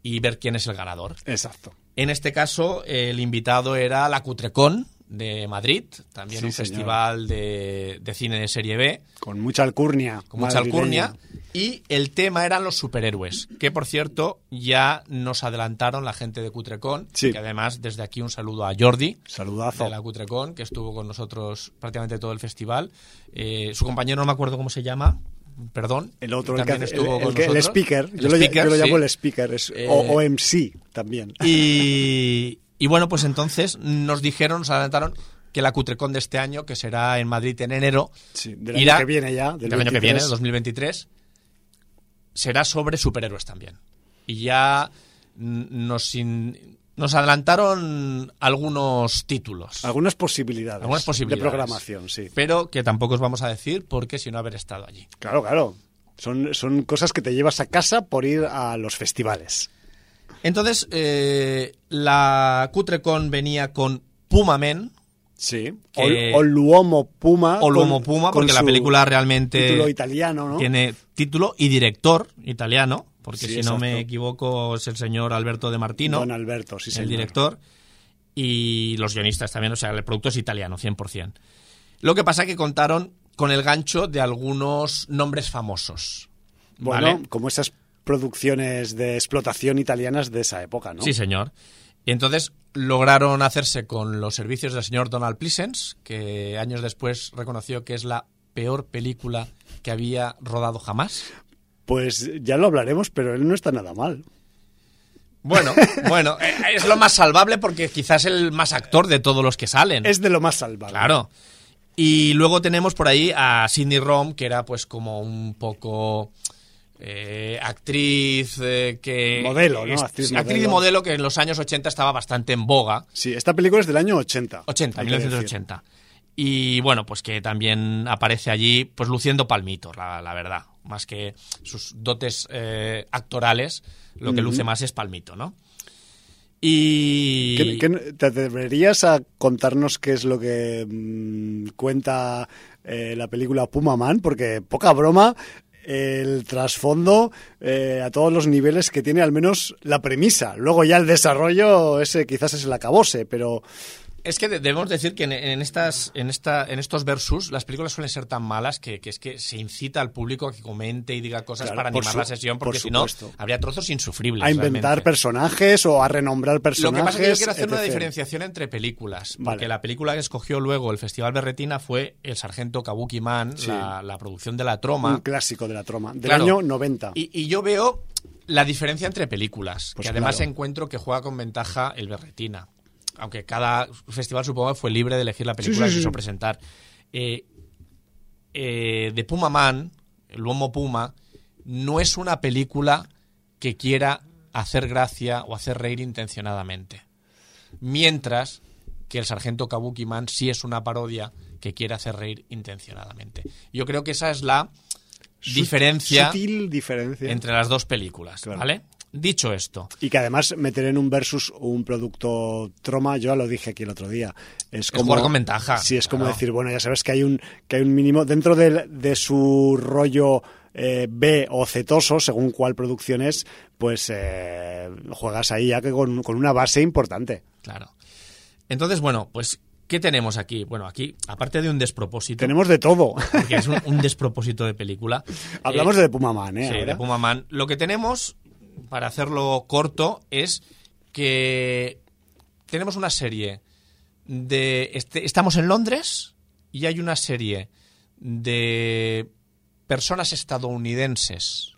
y ver quién es el ganador. exacto. En este caso, el invitado era la Cutrecon de Madrid, también Sí, un señor. festival de, de cine de serie B Con mucha alcurnia. con mucha alcurnia. Y el tema eran los superhéroes, que por cierto ya nos adelantaron la gente de Cutrecon, Sí. que además desde aquí un saludo a Jordi Saludazo. de la Cutrecon, que estuvo con nosotros prácticamente todo el festival. Eh, su compañero no me acuerdo cómo se llama, perdón. El otro, el, que estuvo el- con el el nosotros. speaker. El yo, lo, speaker, yo lo llamo sí. el speaker. Es Eh, o, OMC también. Y, y bueno, pues entonces nos dijeron, nos adelantaron que la Cutrecon de este año, que será en Madrid en enero, Sí, del irá- año que viene ya. Del, del año que 23. viene, 2023, será sobre superhéroes también. Y ya nos, in- nos adelantaron algunos títulos. Algunas posibilidades. Algunas posibilidades. De programación, sí. Pero que tampoco os vamos a decir porque si no haber estado allí. Claro, claro. Son, son cosas que te llevas a casa por ir a los festivales. Entonces, eh, la Cutrecon venía con Pumamen, Sí. Que- O, o Luomo Puma. o Luomo Puma, con porque la película realmente Título italiano, ¿no? tiene título y director italiano, porque Sí, si no me equivoco es el señor Alberto De Martino. Don Alberto, sí, el señor. director, y los guionistas también, o sea, el producto es italiano, 100%. Lo que pasa es que contaron con el gancho de algunos nombres famosos. Bueno, ¿vale? como esas producciones de explotación italianas de esa época, ¿no? Sí, señor. Y entonces lograron hacerse con los servicios del señor Donald Pleasence, que años después reconoció que es la peor película que había rodado jamás. Pues ya lo hablaremos, pero él no está nada mal. Bueno, bueno, eh, es lo más salvable porque quizás el más actor de todos los que salen. Es de lo más salvable. Claro. Y luego tenemos por ahí a Sidney Rom, que era pues como un poco eh, actriz eh, que... Modelo, ¿no? Actriz actriz, y modelo que en los años 80 estaba bastante en boga. Sí, esta película es del año 80. 80, hay que decir. 1980. Y bueno, pues que también aparece allí, pues luciendo palmitos, la, la verdad. Más que sus dotes eh, actorales, lo que luce más es palmito, ¿no? Y... ¿Qué- qué- ¿Te atreverías a contarnos qué es lo que mm, cuenta eh, la película Puma Man? Porque poca broma, el trasfondo eh, a todos los niveles que tiene al menos la premisa. Luego ya el desarrollo, ese quizás es el acabose, pero Es que de- debemos decir que en, en estas, en, esta, en estos versus las películas suelen ser tan malas que, que es que se incita al público a que comente y diga cosas Claro, para animar su- la sesión, por porque si no habría trozos insufribles. a inventar realmente. personajes o a renombrar Lo personajes. que pasa es que yo quiero hacer una diferenciación entre películas. Vale. Porque la película que escogió luego el Festival Berretina fue El Sargento Kabuki Man, Sí. la, la producción de la Un troma. clásico de la troma, del Claro. año 90. Y, y yo veo la diferencia entre películas, Pues que además claro. encuentro que juega con ventaja el Berretina. Aunque cada festival supongo que fue libre de elegir la película Sí, sí, que quiso presentar. Eh, eh, de Puma Man, el Lomo Puma, no es una película que quiera hacer gracia o hacer reír intencionadamente. Mientras que el Sargento Kabuki Man sí es una parodia que quiere hacer reír intencionadamente. Yo creo que esa es la diferencia Sutil diferencia. entre las dos películas, Claro. ¿vale? Dicho esto, Y que además meter en un versus un producto troma, yo ya lo dije aquí el otro día. Es como jugar con ventaja, Sí, es como claro. decir, bueno, ya sabes que hay un que hay un mínimo dentro del- de, su rollo eh, B o cetoso, según cuál producción es, pues eh, juegas ahí ya que con, con una base importante. claro. Entonces, bueno, pues, ¿qué tenemos aquí? Bueno, aquí, aparte de un despropósito, Tenemos de todo. porque es un, un despropósito de película. Hablamos eh, de Puma Man, ¿eh? Sí, de Puma Man. Lo que tenemos, para hacerlo corto, es que tenemos una serie de... este- estamos en Londres y hay una serie de personas estadounidenses,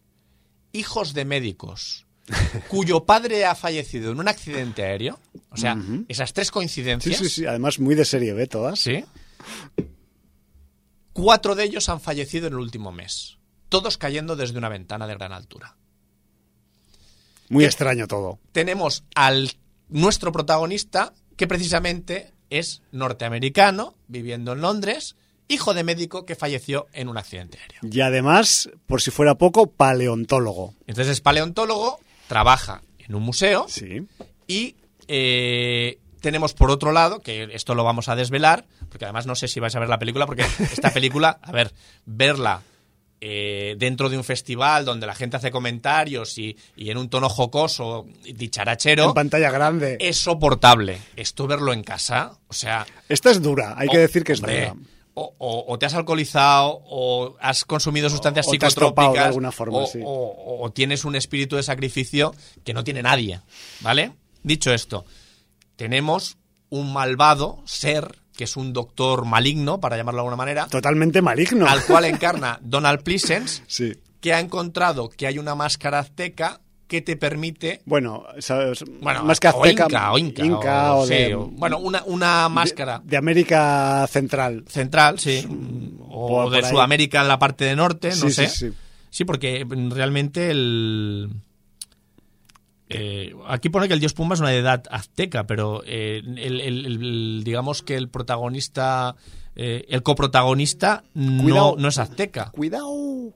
hijos de médicos, cuyo padre ha fallecido en un accidente aéreo. O sea, esas tres Sí, coincidencias. sí, sí. Además, muy de serie B todas. ¿Sí? Cuatro de ellos han fallecido en el último mes. Todos cayendo desde una ventana de gran altura. Muy extraño todo. Tenemos al nuestro protagonista, que precisamente es norteamericano, viviendo en Londres, hijo de médico que falleció en un accidente aéreo. Y además, por si fuera poco, paleontólogo. Entonces es paleontólogo, trabaja en un museo Sí. y eh, tenemos por otro lado, que esto lo vamos a desvelar, porque además no sé si vais a ver la película, porque esta película, a ver, verla eh, dentro de un festival donde la gente hace comentarios y, y en un tono jocoso, dicharachero, En pantalla grande. es soportable. Esto verlo en casa, o sea... Esta es dura, hay que decir que es dura. O, o- o te has alcoholizado, o has consumido sustancias psicotrópicas, de alguna forma, sí. o tienes un espíritu de sacrificio que no tiene nadie, ¿vale? Dicho esto, tenemos un malvado ser, que es un doctor maligno, para llamarlo de alguna manera, Totalmente maligno. al cual encarna Donald Pleasence, Sí. que ha encontrado que hay una máscara azteca que te permite Bueno, ¿sabes? bueno, más que o azteca, Inca, o Inca, o sí, de, bueno, una, una máscara de, de América Central. central, sí, o de. Sudamérica en la parte de norte, no Sí, sé. sí, sí. Sí, porque realmente el... eh, aquí pone que el dios Pumba es una deidad azteca, pero eh, el, el- el- digamos que el protagonista, eh, el coprotagonista no, no es azteca. Cuidado,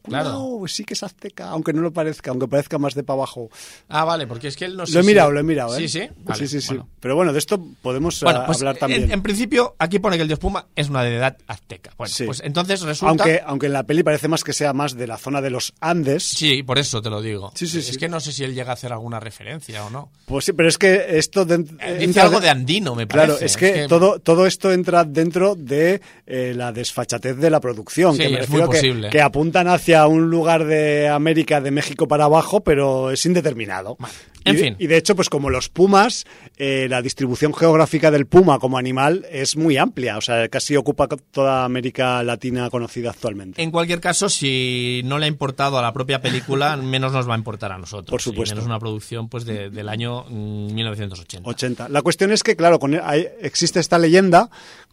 Claro. cuidado, sí que es azteca, aunque no lo parezca, aunque parezca más de para abajo. Ah, vale, porque es que él no sé Lo he si- mirado, lo he mirado, ¿eh? Sí, sí, vale, sí, sí, sí. bueno. Pero bueno, de esto podemos Bueno, ah, pues, hablar en- también. En, principio, aquí pone que el dios Puma es una deidad azteca. Bueno, Sí. pues entonces resulta... aunque, aunque en la peli parece más que sea más de la zona de los Andes. Sí, por eso te lo digo. Sí, sí, es sí. que no sé si él llega a hacer alguna referencia o no. Pues sí, pero es que esto... Eh, Dice entra algo de- de andino, me parece. Claro, es que, Todo, todo esto entra dentro de eh, la desfachatez de la producción. Sí, que me es muy refiero que- posible. Que, apuntan hacia un lugar de América, de México para abajo, pero es indeterminado. en y, de- fin. Y de hecho, pues como los pumas, eh, la distribución geográfica del puma como animal es muy amplia. O sea, casi ocupa toda América Latina conocida actualmente. En cualquier caso, si no le ha importado a la propia película, menos nos va a importar a nosotros. Por Y supuesto. menos una producción pues de- del año mm, 1980. 80. La cuestión es que, claro, con, hay- existe esta leyenda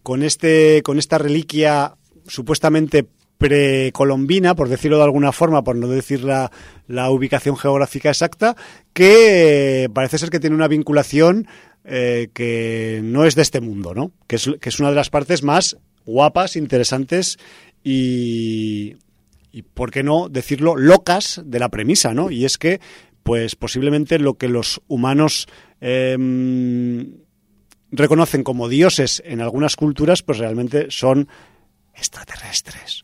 con, este, con esta reliquia supuestamente precolombina, por decirlo de alguna forma, por no decir la, la ubicación geográfica exacta, que eh, parece ser que tiene una vinculación eh, que no es de este mundo, ¿no? Que es, que es una de las partes más guapas, interesantes y, y, ¿por qué no decirlo, locas de la premisa, ¿no? Y es que, pues posiblemente lo que los humanos em, reconocen como dioses en algunas culturas, pues realmente son extraterrestres.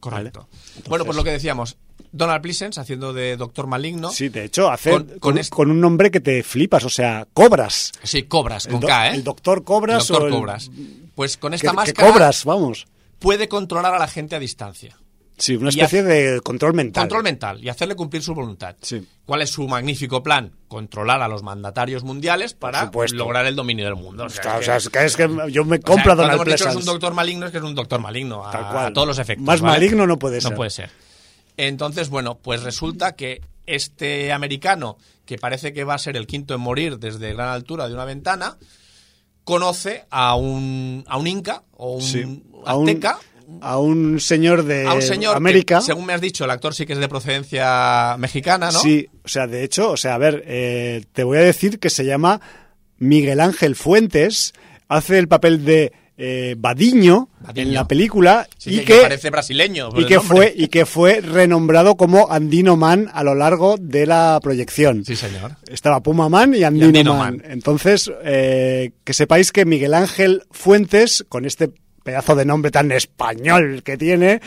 Correcto. Entonces- Bueno, pues lo que decíamos, Donald Pleasence haciendo de Doctor Maligno. Sí, de hecho, hace Con- con, con con, un nombre que te flipas, o sea, cobras. Sí, Cobras, con el, do- K, ¿eh? el doctor Cobras Doctor o el- Cobras. Pues con que, esta que máscara cobras, vamos. puede controlar a la gente a distancia. Sí, una especie de control mental. Control mental y hacerle cumplir su voluntad. Sí. ¿Cuál es su magnífico plan? Controlar a los mandatarios mundiales para lograr el dominio del mundo. O sea, O es sea, que- es que, es que yo me o sea, compro a cuando Donald que es Pleasance. un doctor maligno, es que es un doctor maligno. A, Tal cual. a todos los efectos. Más ¿vale? maligno no puede ser. No puede ser. Entonces, bueno, pues resulta que este americano, que parece que va a ser el quinto en morir desde gran altura de una ventana, conoce a un, a un inca o un Sí, a un, azteca. A un señor de a un señor América. que, según me has dicho, el actor sí que es de procedencia mexicana, ¿no? Sí, o sea, de hecho, o sea, a ver, eh, te voy a decir que se llama Miguel Ángel Fuentes, hace el papel de eh, Badiño, Badiño. en la película Sí, y que, parece brasileño. y que fue y que fue renombrado como Andino Man a lo largo de la proyección. Sí, señor. Estaba Puma Man y Andino, Andino Man. Man. Entonces, eh, que sepáis que Miguel Ángel Fuentes, con este pedazo de nombre tan español que tiene,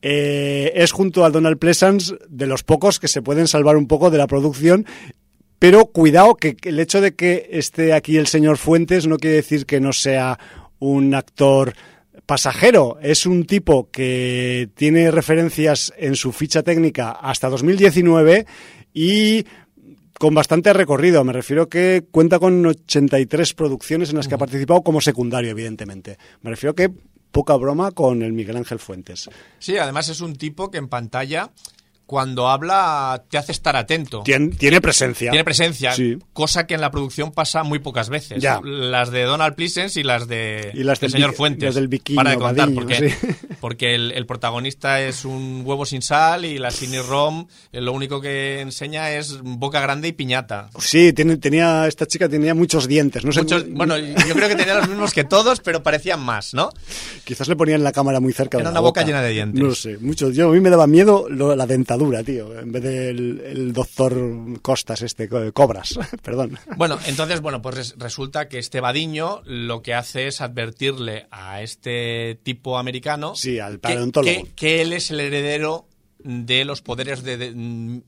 eh, es junto al Donald Pleasance de los pocos que se pueden salvar un poco de la producción. Pero cuidado que que el hecho de que esté aquí el señor Fuentes no quiere decir que no sea un actor pasajero. Es un tipo que tiene referencias en su ficha técnica hasta 2019 y con bastante recorrido. Me refiero que cuenta con 83 producciones en las que ha participado como secundario, evidentemente. Me refiero que poca broma con el Miguel Ángel Fuentes. Sí, además es un tipo que en pantalla, cuando habla, te hace estar atento. Tien- tiene presencia. Tiene presencia, Sí. cosa que en la producción pasa muy pocas veces. Ya. Las de Donald Pleasence y las de Y las del señor Fuentes. las del Viquinho, Para de contar, Badiño, porque, sí. porque el, el protagonista es un huevo sin sal y la Cine Rom eh, lo único que enseña es boca grande y piñata. Sí, tiene, tenía, esta chica tenía muchos dientes. No sé, Muchos- bueno, yo creo que tenía los mismos que todos, pero parecían más, ¿no? Quizás le ponían la cámara muy cerca de Era la una boca boca. llena de dientes. No sé, muchos. Yo, a mí me daba miedo lo- la dentadura, tío, en vez del el doctor Costas, este, co- Cobras, perdón. Bueno, entonces, bueno, pues res- resulta que este Badiño lo que hace es advertirle a este tipo americano Sí, al que- paleontólogo. que, que él es el heredero de los poderes de, de- mm,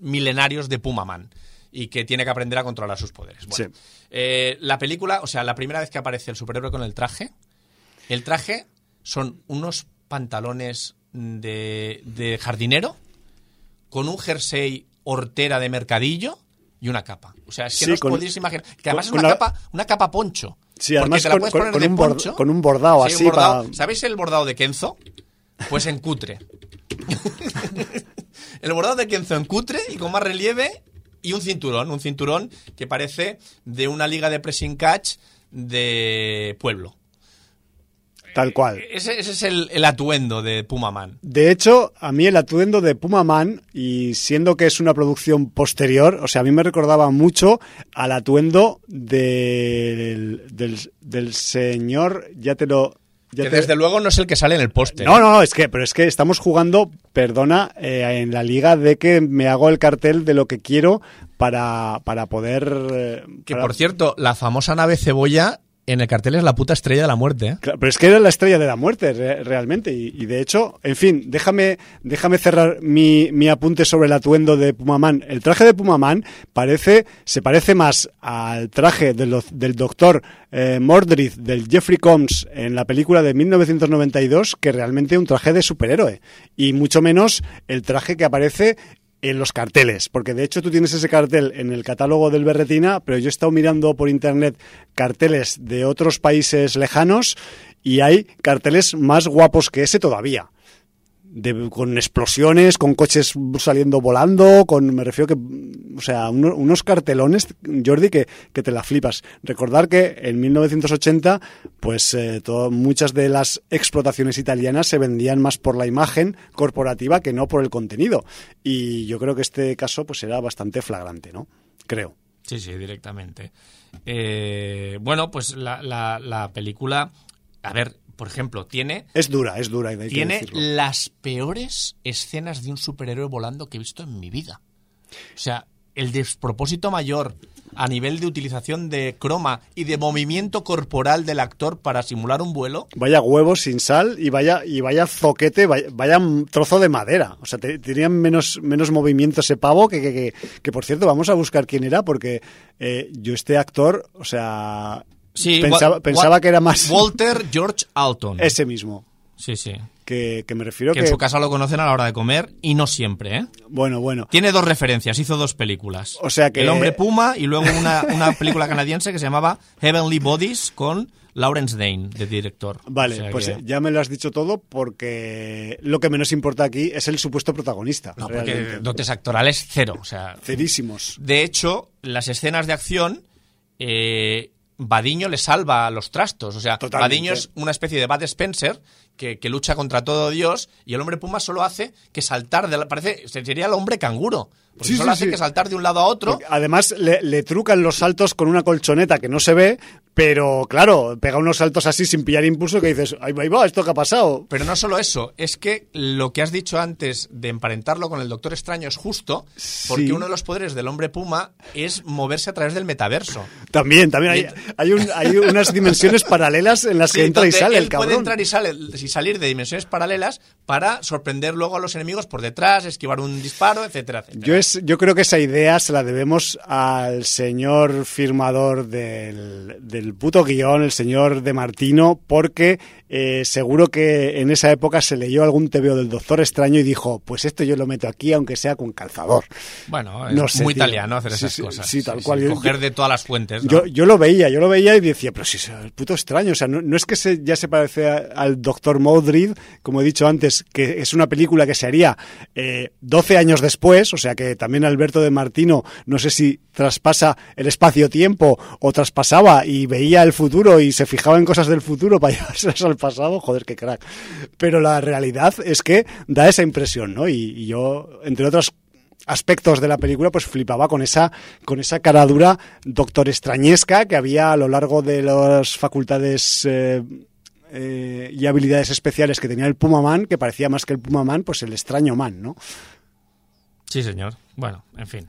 milenarios de Pumaman y que tiene que aprender a controlar sus poderes. Bueno, Sí. eh, la película, o sea, la primera vez que aparece el superhéroe con el traje, el traje son unos pantalones de, de jardinero con un jersey hortera de mercadillo y una capa. O sea, es que Sí, no os con- podéis imaginar. Que además con es una, la- capa, una capa poncho. Sí, Porque además te la con- poner de un poncho. con un bordado Sí, así un bordado. para- ¿Sabéis el bordado de Kenzo? Pues en cutre. el bordado de Kenzo en cutre y con más relieve y un cinturón. Un cinturón que parece de una liga de pressing catch de pueblo. Tal cual. Ese, ese es el, el atuendo de Puma Man. De hecho, a mí el atuendo de Puma Man, y siendo que es una producción posterior, o sea, a mí me recordaba mucho al atuendo del, del, del señor, ya te lo... ya Que te- desde luego no es el que sale en el póster. No, no, no, es que, pero es que estamos jugando, perdona, eh, en la liga de que me hago el cartel de lo que quiero para, para poder... eh, Que para- por cierto, la famosa nave cebolla en el cartel es la puta estrella de la muerte. ¿eh? pero es que era la estrella de la muerte realmente. Y, de hecho, en fin, déjame, déjame cerrar mi, mi, apunte sobre el atuendo de Pumaman. El traje de Pumaman parece, se parece más al traje del, del doctor eh, Mordred del Jeffrey Combs en la película de 1992 que realmente un traje de superhéroe. Y mucho menos el traje que aparece en los carteles, porque de hecho tú tienes ese cartel en el catálogo del Berretina, pero yo he estado mirando por internet carteles de otros países lejanos y hay carteles más guapos que ese todavía con explosiones, con coches saliendo volando, con, me refiero que, o sea, unos cartelones, Jordi, que, que, te la flipas. Recordar que en 1980, pues eh, muchas de las explotaciones italianas se vendían más por la imagen corporativa que no por el contenido. Y yo creo que este caso, pues era bastante flagrante, ¿no? Creo. Sí, sí, directamente. Eh, bueno, pues la, la, la película, a ver, por ejemplo, tiene... Es dura, es dura. tiene las peores escenas de un superhéroe volando que he visto en mi vida. O sea, el despropósito mayor a nivel de utilización de croma y de movimiento corporal del actor para simular un vuelo. Vaya huevos sin sal y vaya y vaya zoquete, vaya, trozo de madera. O sea, tenían menos, menos movimiento ese pavo que, que, que, por cierto, vamos a buscar quién era porque eh, yo este actor, o sea, Sí, pensaba, que era más... Walter George Alton. Ese mismo. Sí, sí. Que, me refiero que... en su casa lo conocen a la hora de comer y no siempre, ¿eh? Bueno, bueno. Tiene dos referencias, hizo dos películas. O sea que... El hombre puma y luego una, una película canadiense que se llamaba Heavenly Bodies con Lawrence Dane, de director. Vale, pues ya me lo has dicho todo porque lo que menos importa aquí es el supuesto protagonista. No, porque dotes actorales cero, o sea... Cerísimos. De hecho, las escenas de acción... Eh, Badiño le salva los trastos. O sea, Badiño es una especie de Bad Spencer que, lucha contra todo Dios y el hombre puma solo hace que saltar de la, parece sería el hombre canguro porque solo hace que saltar de un lado a otro además le, le, trucan los saltos con una colchoneta que no se ve pero claro, pega unos saltos así sin pillar impulso que dices, ay, va, ¿esto qué ha pasado? Pero no solo eso, es que lo que has dicho antes de emparentarlo con el Doctor Extraño es justo, porque uno de los poderes del hombre puma es moverse a través del metaverso. También, también hay, hay, un, hay unas dimensiones paralelas en las que entra y sale el cabrón. Puede entrar y, sale, y salir de dimensiones paralelas para sorprender luego a los enemigos por detrás, esquivar un disparo, etcétera, etcétera. Yo, es, yo creo que esa idea se la debemos al señor firmador del, del el puto guion, el señor De Martino, porque eh, seguro que en esa época se leyó algún TVO del Doctor Extraño y dijo, pues esto yo lo meto aquí aunque sea con calzador. Bueno, es muy italiano hacer esas cosas. Sí, tal cual. coger de todas las fuentes. Yo, yo lo veía, yo lo veía y decía, pero si es el puto extraño. O sea, no, es que se, ya se parece al Doctor Modrid, como he dicho antes, que es una película que se haría eh, 12 años después, o sea que también Alberto De Martino, no sé si traspasa el espacio-tiempo o traspasaba y veía el futuro y se fijaba en cosas del futuro para llevárselas al pasado, joder, qué crack. Pero la realidad es que da esa impresión, ¿no? Y, yo, entre otros aspectos de la película, pues flipaba con esa, con esa cara dura doctor extrañesca que había a lo largo de las facultades eh, eh, y habilidades especiales que tenía el Puma Man, que parecía más que el Puma Man, pues el extraño Man, ¿no? Sí, señor. Bueno, en fin.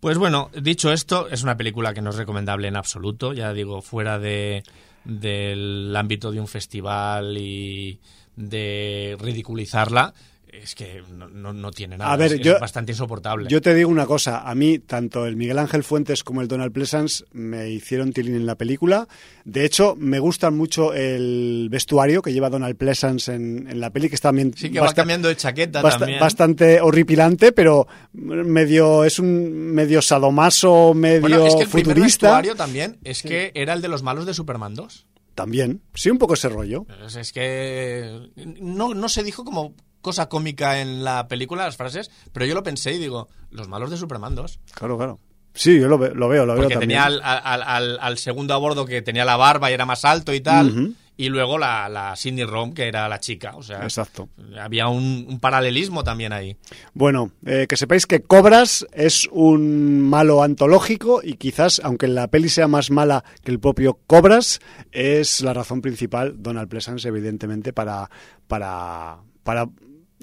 Pues bueno, dicho esto, es una película que no es recomendable en absoluto, ya digo, fuera de, del ámbito de un festival y de ridiculizarla, es que no, no, tiene nada. A ver, es, yo, bastante insoportable. Yo te digo una cosa, a mí tanto el Miguel Ángel Fuentes como el Donald Pleasance me hicieron tilín en la película. De hecho, me gusta mucho el vestuario que lleva Donald Pleasance en, en la peli, que está también... Sí, que va cambiando de chaqueta también. Bastante horripilante, pero medio es un medio sadomaso, medio bueno, es que el futurista. vestuario también es que era el de los malos de Superman 2. También, sí, un poco ese rollo. Es que no, no se dijo como cosa cómica en la película, las frases, pero yo lo pensé y digo, los malos de Superman 2. Claro, claro. Sí, yo lo, veo, lo veo, lo Porque veo tenía al, al, al, segundo a bordo que tenía la barba y era más alto y tal. Y luego la, la Sidney Rom, que era la chica. O sea, Exacto. había un, paralelismo también ahí. Bueno, eh, que sepáis que Cobras es un malo antológico y quizás, aunque la peli sea más mala que el propio Cobras, es la razón principal, Donald Pleasance, evidentemente, para, para, para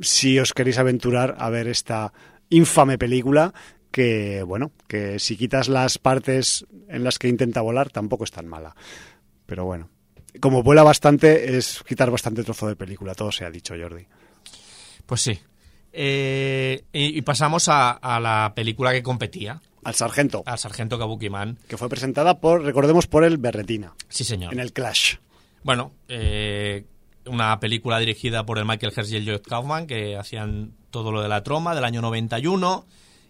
si os queréis aventurar a ver esta infame película que, bueno, que si quitas las partes en las que intenta volar, tampoco es tan mala. Pero bueno, como vuela bastante, es quitar bastante trozo de película, todo se ha dicho, Jordi. Pues sí. Eh, y, y pasamos a, a la película que competía, Al sargento, al Sargento Kabuki Man. que fue presentada por, recordemos, por el Berretina, Sí, señor. en el Clash. Bueno, eh, una película dirigida por el Michael Hersh y el Joe Kaufman, que hacían todo lo de la troma del año 91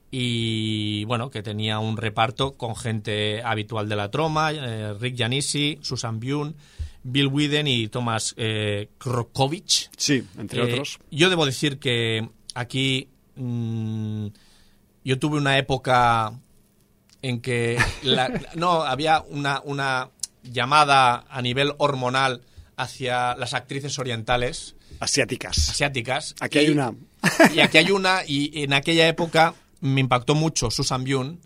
y bueno, que tenía un reparto con gente habitual de la troma, eh, Rick Giannissi, Susan Byun, Bill Whedon y Thomas eh, Krokovich. Sí, entre Eh, otros. Yo debo decir que aquí mm, yo tuve una época en que la- no había una, una llamada a nivel hormonal hacia las actrices orientales Asiáticas. asiáticas. Aquí Y- hay una. Y aquí hay una, y en aquella época me impactó mucho Susan Byun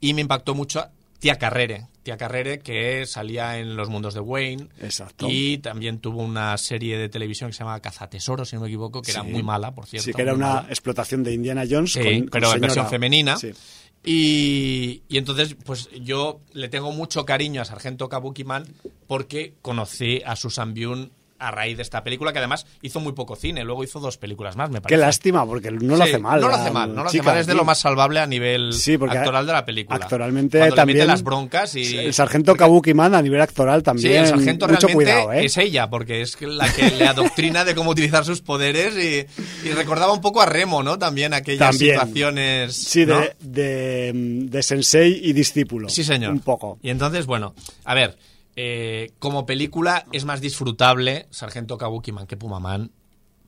y me impactó mucho Tía Carrere. Tía Carrere que salía en Los Mundos de Wayne. Exacto. Y también tuvo una serie de televisión que se llama Cazatesoros, si no me equivoco, que era muy mala, por cierto. Sí, que era una mala. explotación de Indiana Jones Sí, con, con pero en versión femenina. Sí. Y, entonces, pues yo le tengo mucho cariño a Sargento Kabuki Man porque conocí a Susan Byun a raíz de esta película, que además hizo muy poco cine, luego hizo dos películas más, me parece. Qué lástima, porque no lo Sí, hace mal. No lo hace mal, no lo chica, hace mal, es de sí. lo más salvable a nivel Sí, porque actoral de la película. actoralmente Cuando también- Le las broncas y... El sargento Kabuki Man a nivel actoral Sí, también. el sargento Mucho realmente cuidado, ¿eh? es ella, porque es la que le adoctrina de cómo utilizar sus poderes y, y recordaba un poco a Remo, ¿no? También aquellas También. situaciones... Sí, ¿no? de, de, de sensei y discípulo. Sí, señor. Un poco. Y entonces, bueno, a ver, eh, como película es más disfrutable Sargento Kabuki Man que Puma Man,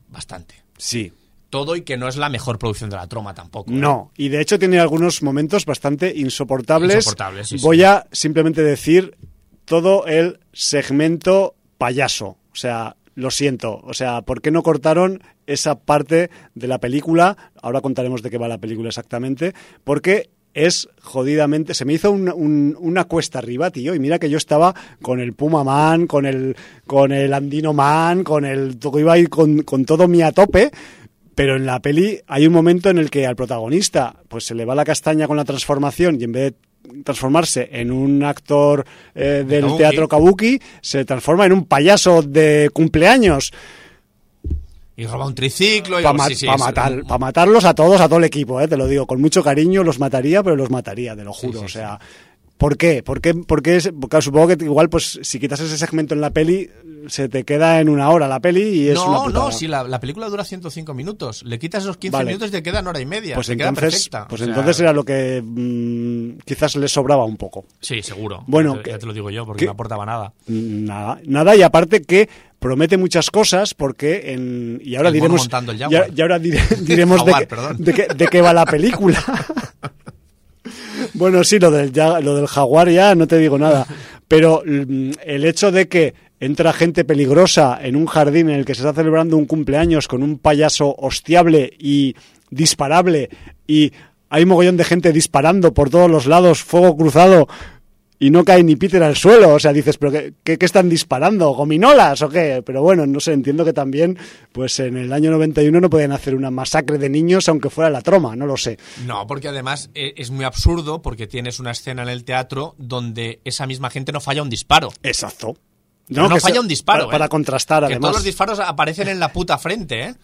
bastante. Sí. Todo y que no es la mejor producción de la troma tampoco. ¿eh? No, y de hecho tiene algunos momentos bastante insoportables. Insoportables, sí, Voy sí. a simplemente decir todo el segmento payaso. O sea, lo siento. O sea, ¿por qué no cortaron esa parte de la película? Ahora contaremos de qué va la película exactamente. Porque es jodidamente. Se me hizo un- un- una cuesta arriba, tío. Y mira que yo estaba con el Puma Man, con el, con el Andino Man, con el. Iba a ir con, con todo mi a tope. Pero en la peli hay un momento en el que al protagonista pues se le va la castaña con la transformación y en vez de transformarse en un actor eh, del Kabuki. teatro kabuki, se transforma en un payaso de cumpleaños Y roba un triciclo y para sí, sí, es- matar, pa matarlos a todos, a todo el equipo, eh, te lo digo, con mucho cariño los mataría, pero los mataría, te lo juro. sí, o sea, ¿por qué? ¿Por qué? Porque es- porque supongo que igual pues si quitas ese segmento en la peli se te queda en una hora la peli y es una No, putada. no, si la, la película dura 105 minutos. Le quitas esos 15 Vale. minutos y te quedan hora y media. pues te entonces, perfecta. pues O sea, entonces era lo que mm, quizás le sobraba un poco. Sí, seguro. Bueno, ya te, ya que- te lo digo yo, porque que- no aportaba nada. Nada, nada y aparte que promete muchas cosas porque en y ahora El diremos montando el y, ahora dire- diremos de, Jaguar, perdón. de, qué, de qué va la película. bueno, sí, lo del ya- lo del jaguar ya no te digo nada, pero mm, el hecho de que entra gente peligrosa en un jardín en el que se está celebrando un cumpleaños con un payaso hostiable y disparable y hay mogollón de gente disparando por todos los lados, fuego cruzado y no cae ni Peter al suelo. O sea, dices, ¿pero qué, qué- qué están disparando? ¿Gominolas o qué? Pero bueno, no sé, entiendo que también, pues en el año 91 no podían hacer una masacre de niños aunque fuera la troma, no lo sé. No, porque además eh, es muy absurdo porque tienes una escena en el teatro donde esa misma gente no falla un disparo. Exacto. No, que falla un disparo. Para, para ¿eh? contrastar, que además. todos los disparos aparecen en la puta frente, ¿eh?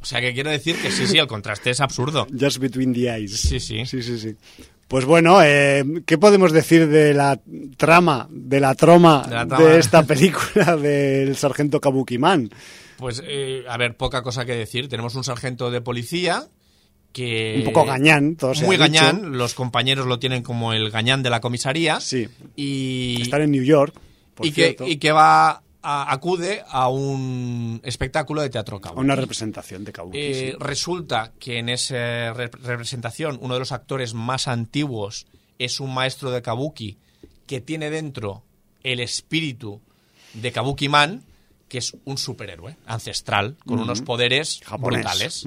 O sea, que quiero decir que sí, sí, el contraste es absurdo. Just between the eyes. Sí, sí. Sí, sí, sí. Pues bueno, eh, ¿qué podemos decir de la trama, de la troma De de, la trama. esta película del sargento Kabuki Man? Pues, eh, a ver, poca cosa que decir. Tenemos un sargento de policía que... Un poco gañán, todo Muy dicho. gañán. Los compañeros lo tienen como el gañán de la comisaría. Sí. Y, Estar en New York, por y, que, y que va a- acude a un espectáculo de teatro a kabuki. una representación de Kabuki. Eh, sí. Resulta que en esa re- representación uno de los actores más antiguos es un maestro de kabuki que tiene dentro el espíritu de Kabuki Man, que es un superhéroe ancestral con unos poderes Japonés. brutales.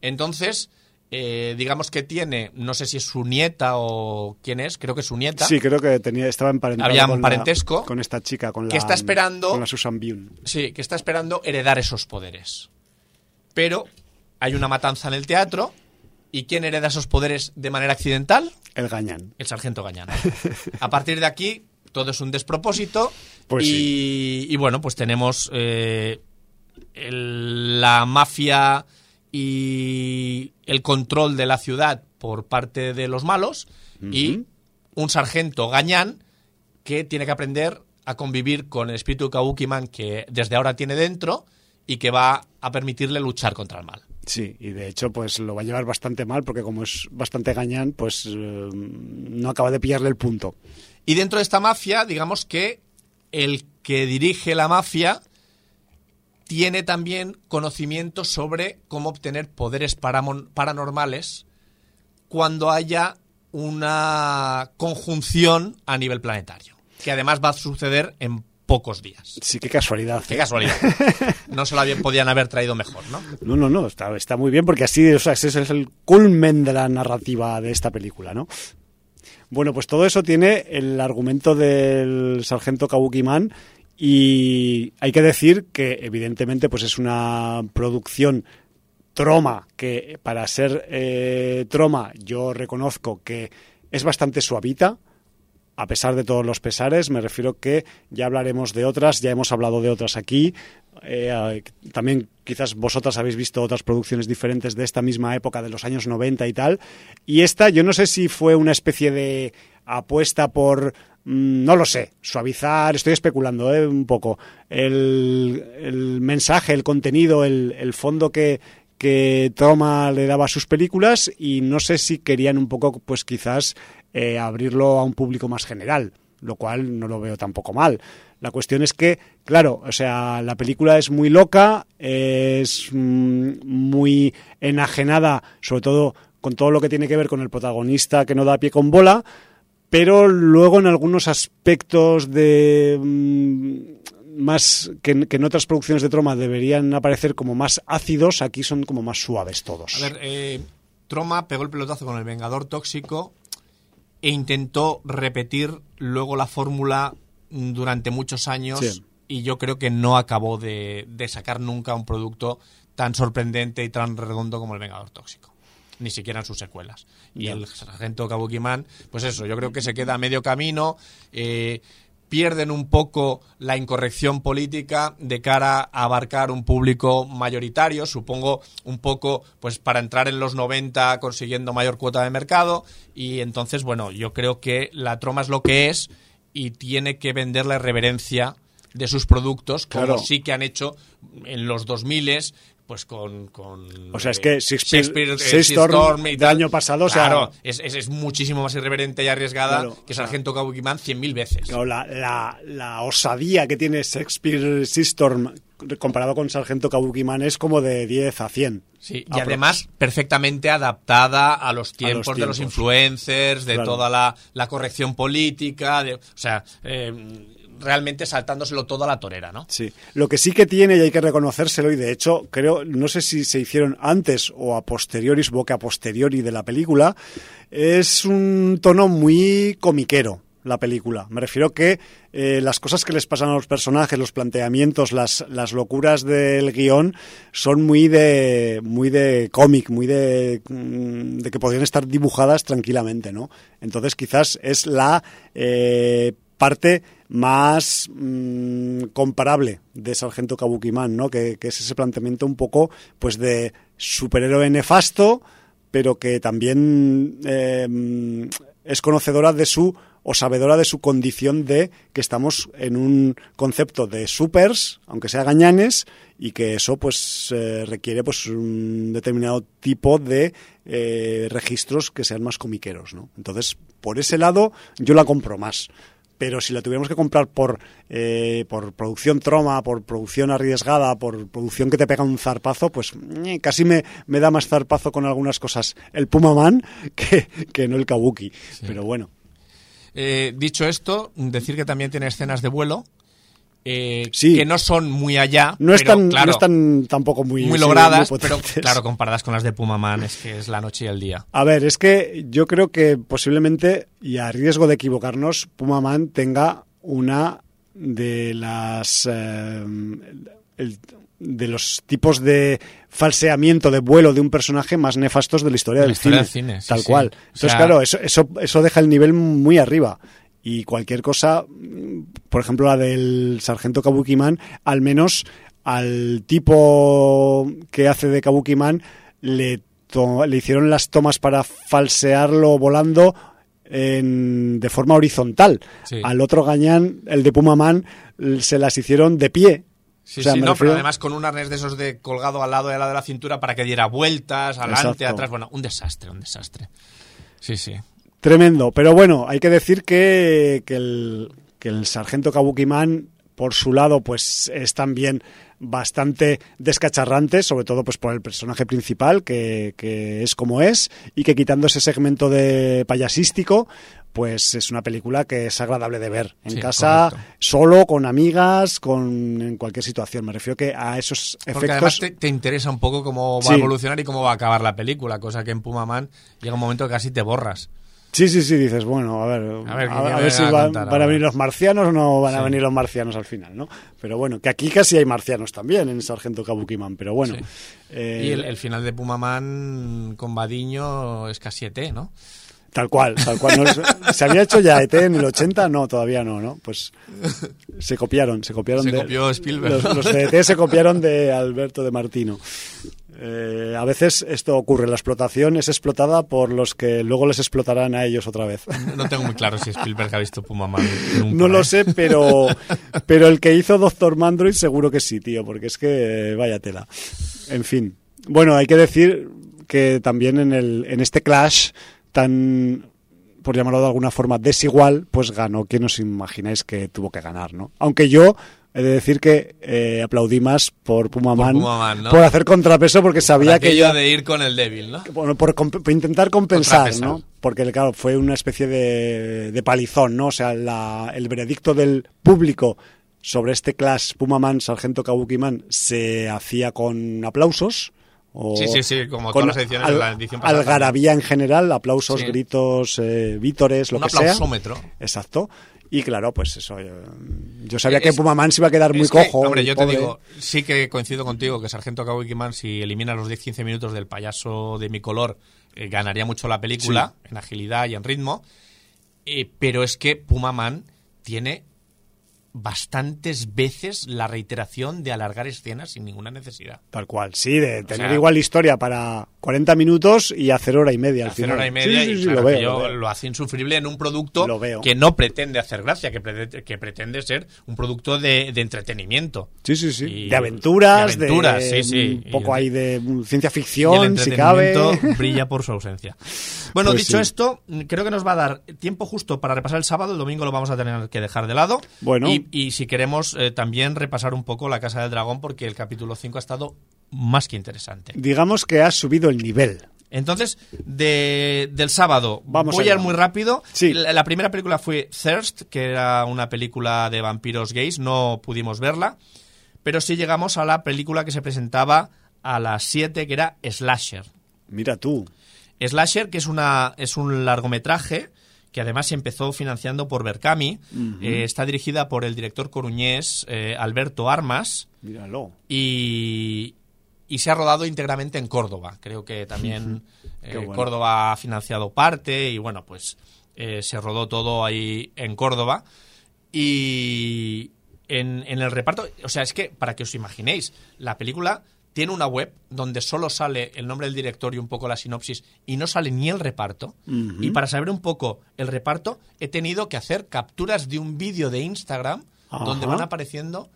Entonces, eh, digamos que tiene, no sé si es su nieta o quién es, creo que es su nieta. Sí, creo que tenía, estaba emparentado Había un con, parentesco la, con esta chica, con que la, está esperando- con la Susan Byun. Sí, que está esperando heredar esos poderes. Pero hay una matanza en el teatro ¿Y quién hereda esos poderes de manera accidental? El gañán. El sargento gañán. A partir de aquí, todo es un despropósito. Pues y, y bueno, pues tenemos eh, el- la mafia y el control de la ciudad por parte de los malos y un sargento gañán que tiene que aprender a convivir con el espíritu de Kabuki Man que desde ahora tiene dentro y que va a permitirle luchar contra el mal. Sí, y de hecho pues lo va a llevar bastante mal porque como es bastante gañán, pues eh, no acaba de pillarle el punto. Y dentro de esta mafia, digamos que el que dirige la mafia tiene también conocimiento sobre cómo obtener poderes paranormales cuando haya una conjunción a nivel planetario, que además va a suceder en pocos días. Sí, qué casualidad. Qué ¿eh? casualidad. No se habían- podían haber traído mejor, ¿no? No, no, no, está, está muy bien porque así, o sea, ese es el culmen de la narrativa de esta película, ¿no? Bueno, pues todo eso tiene el argumento del sargento Kabuki Man y hay que decir que evidentemente pues es una producción Troma, que para ser eh, Troma yo reconozco que es bastante suavita, a pesar de todos los pesares, me refiero que ya hablaremos de otras, ya hemos hablado de otras aquí. eh, también quizás vosotras habéis visto otras producciones diferentes de esta misma época, de los años 90 y tal. Y esta, yo no sé si fue una especie de apuesta por, no lo sé, suavizar, estoy especulando ¿eh? un poco, el, mensaje, el contenido, el, el fondo que, que Troma le daba a sus películas y no sé si querían un poco, pues quizás eh, abrirlo a un público más general, lo cual no lo veo tampoco mal. La cuestión es que, claro, o sea, la película es muy loca, es mm, muy enajenada, sobre todo con todo lo que tiene que ver con el protagonista que no da pie con bola, pero luego en algunos aspectos de mm, más que, que en otras producciones de Troma deberían aparecer como más ácidos, aquí son como más suaves todos. A ver, eh, Troma pegó el pelotazo con el Vengador Tóxico e intentó repetir luego la fórmula durante muchos años Sí. y yo creo que no acabó de, de sacar nunca un producto tan sorprendente y tan redondo como el Vengador Tóxico. Ni siquiera en sus secuelas. Y el sargento Kabuki Man, pues eso, yo creo que se queda a medio camino. eh, pierden un poco la incorrección política de cara a abarcar un público mayoritario, supongo un poco pues para entrar en los 90 consiguiendo mayor cuota de mercado y entonces bueno, yo creo que la troma es lo que es y tiene que vender la reverencia de sus productos como Claro. sí que han hecho en los 2000 pues con, con O sea, es que Shakespeare- eh, Shakespeare y del año pasado, o sea- claro, es, es- es muchísimo más irreverente y arriesgada Claro, que Sargento Kabuki Man 100.000 veces. Claro, la, la, la osadía que tiene Shakespeare Seastorm comparado con Sargento Kabuki Man es como de 10 a 100. Sí, y además perfectamente adaptada a los tiempos, de los tiempos. influencers, de Claro. toda la, la corrección política, de, o sea, eh, realmente saltándoselo todo a la torera, ¿no? Sí, lo que sí que tiene y hay que reconocérselo y de hecho creo, no sé si se hicieron antes o a posteriori, que a posteriori de la película, es un tono muy comiquero la película. Me refiero que eh, las cosas que les pasan a los personajes, los planteamientos, las, las locuras del guion son muy de muy de cómic, muy de, mm, de que podrían estar dibujadas tranquilamente, ¿no? Entonces quizás es la eh, parte más mm, comparable de Sargento Kabuki Man, ¿no? Que, que es ese planteamiento un poco pues de superhéroe nefasto, pero que también mm, es conocedora de su o sabedora de su condición de que estamos en un concepto de supers, aunque sea gañanes, y que eso pues eh, requiere pues un determinado tipo de eh, registros que sean más comiqueros, ¿no? Entonces, por ese lado, yo la compro más. Pero si la tuviéramos que comprar por, eh, por producción troma, por producción arriesgada, por producción que te pega un zarpazo, pues eh, casi me, me da más zarpazo con algunas cosas el Puma Man que, que no el Kabuki. Pero bueno. Eh, dicho esto, decir que también tiene escenas de vuelo. Eh, Sí. que no son muy allá, No están, claro, no están tampoco muy, muy sí, logradas, muy pero claro, comparadas con las de Puma Man, es que es la noche y el día. A ver, es que yo creo que posiblemente, y a riesgo de equivocarnos, Puma Man tenga una de las. eh, el- de los tipos de falseamiento de vuelo de un personaje más nefastos de la historia, De la del, historia cine, del cine, sí, tal sí. cual. O Entonces, sea- claro, eso, eso, eso deja el nivel muy arriba. Y cualquier cosa, por ejemplo, la del sargento Kabuki Man, al menos al tipo que hace de Kabuki Man le, le hicieron las tomas para falsearlo volando en- de forma horizontal. Sí. Al otro gañán, el de Puma Man, l- se las hicieron de pie. Sí, O sea, sí, no, pero además con un arnés de esos de colgado al lado al lado de la cintura para que diera vueltas, adelante, Exacto. atrás. Bueno, un desastre, un desastre. Sí, sí. Tremendo. Pero bueno, hay que decir que, que el, que el sargento Kabuki Man, por su lado, pues es también bastante descacharrante, sobre todo pues por el personaje principal, que, que es como es, y que quitando ese segmento de payasístico, pues es una película que es agradable de ver en Sí, casa, correcto. solo, con amigas, con en cualquier situación. Me refiero que a esos Porque además efectos... te, te interesa un poco cómo va Sí. a evolucionar y cómo va a acabar la película, cosa que en Puma Man llega un momento que casi te borras. Sí, sí, sí, dices, bueno, a ver, A ver, ¿qué a, me a van ver si van, contar van a venir los marcianos o no van a venir los marcianos al final, ¿no? Pero bueno, que aquí casi hay marcianos también en Sargento Kabukiman, pero bueno. Sí. eh, Y el, el final de Puma Man con Badiño es casi ET, ¿no? Tal cual, tal cual. No, ¿Se había hecho ya ET en el 80? No, todavía no, ¿no? Pues se copiaron, se copiaron Se de... copió Spielberg. Los, los de ET se copiaron de Alberto de Martino. Eh, a veces esto ocurre, la explotación es explotada por los que luego les explotarán a ellos otra vez. No tengo muy claro si Spielberg ha visto Puma Man. nunca, No lo ¿eh? sé, pero, pero el que hizo Doctor Mandroid seguro que sí, tío, porque es que vaya tela. En fin. Bueno, hay que decir que también en, el, en este clash tan, por llamarlo de alguna forma, desigual, pues ganó quien os imagináis que tuvo que ganar, ¿no? Aunque yo he de decir que eh, aplaudí más por Puma Por por hacer contrapeso, porque Por sabía que aquello ya- de ir con el débil, ¿no? bueno, por, comp- por intentar compensar. ¿no? Porque, claro, fue una especie de, de palizón, ¿no? O sea, la- el veredicto del público sobre este clash Pumaman, Sargento Kabukiman, se hacía con aplausos. O Sí, sí, sí, como con todas las ediciones de la edición pasada Algarabía en general, aplausos, Sí. gritos, eh, vítores, lo Un que sea. aplausómetro. Exacto. Y claro, pues eso. Yo, yo sabía Es- que Pumaman se iba a quedar muy que, cojo. hombre, yo te digo, sí que coincido contigo que Sargento Kabuki Man, si elimina los 10-15 minutos del payaso de mi color, eh, ganaría mucho la película en agilidad y en ritmo. Eh, pero es que Puma Man tiene bastantes veces la reiteración de alargar escenas sin ninguna necesidad. Tal cual, sí, de tener sea, igual historia para 40 minutos y hacer hora y media al hacer final. hora y media Sí, sí, y sí, claro, lo veo. yo lo veo. lo hace insufrible en un producto Lo veo. que no pretende hacer gracia, que pretende, que pretende ser un producto de, de entretenimiento. Sí, sí, sí. Y- de aventuras, de aventuras, de sí, sí. un poco ahí de ciencia y el ficción, si cabe. entretenimiento brilla por su ausencia. Bueno, Pues dicho esto, creo que nos va a dar tiempo justo para repasar el sábado. El domingo lo vamos a tener que dejar de lado. Bueno. Y, y si queremos eh, también repasar un poco La Casa del Dragón, porque el capítulo 5 ha estado más que interesante. Digamos que ha subido el nivel. Entonces, de- del sábado, Vamos voy allá. a ir muy rápido. Sí. La, la primera película fue Thirst, que era una película de vampiros gays, no pudimos verla, pero sí llegamos a la película que se presentaba a las 7, que era Slasher. Mira tú. Slasher, que es, una, es un largometraje que además se empezó financiando por Berkami, eh, está dirigida por el director coruñés eh, Alberto Armas, Míralo. y, y se ha rodado íntegramente en Córdoba. Creo que también eh, bueno. Córdoba ha financiado parte y bueno, pues eh, se rodó todo ahí en Córdoba. Y en, en el reparto, o sea, es que para que os imaginéis, la película tiene una web donde solo sale el nombre del director y un poco la sinopsis y no sale ni el reparto. Y para saber un poco el reparto, he tenido que hacer capturas de un vídeo de Instagram donde van apareciendo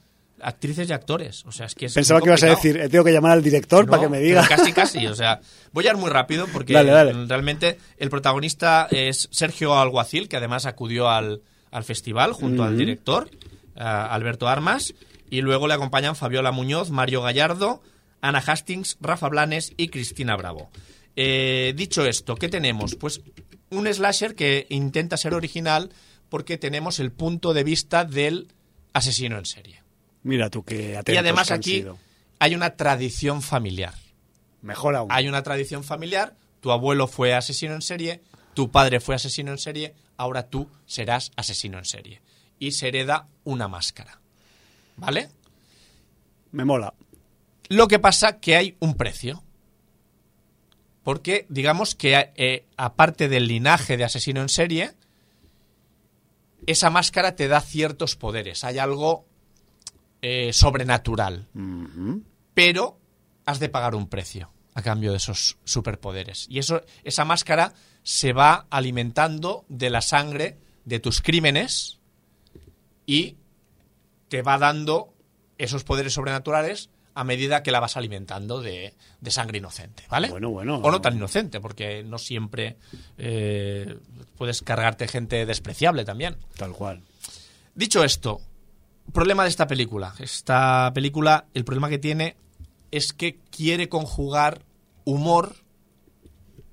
actrices y actores. O sea, es que es Pensaba que ibas a decir, he tengo que llamar al director No, para que me diga. Casi, casi. O sea, voy a ir muy rápido porque Dale, dale. realmente el protagonista es Sergio Alguacil, que además acudió al, al festival junto al director, a Alberto Armas. Y luego le acompañan Fabiola Muñoz, Mario Gallardo, Ana Hastings, Rafa Blanes y Cristina Bravo. Eh, dicho esto, ¿qué tenemos? Pues un slasher que intenta ser original porque tenemos el punto de vista del asesino en serie. Mira tú qué atentos y además que han aquí sido. hay una tradición familiar. Mejor aún. Hay una tradición familiar, tu abuelo fue asesino en serie, tu padre fue asesino en serie, ahora tú serás asesino en serie. Y se hereda una máscara. ¿Vale? Me mola. Lo que pasa que hay un precio. Porque digamos que eh, aparte del linaje de asesino en serie, esa máscara te da ciertos poderes. Hay algo eh, sobrenatural. Pero has de pagar un precio a cambio de esos superpoderes. Y eso, esa máscara se va alimentando de la sangre de tus crímenes y te va dando esos poderes sobrenaturales a medida que la vas alimentando de, sangre inocente, ¿vale? Bueno, bueno. O no tan inocente, porque no siempre eh, puedes cargarte gente despreciable también. Tal cual. Dicho esto, problema de esta película. Esta película, el problema que tiene es que quiere conjugar humor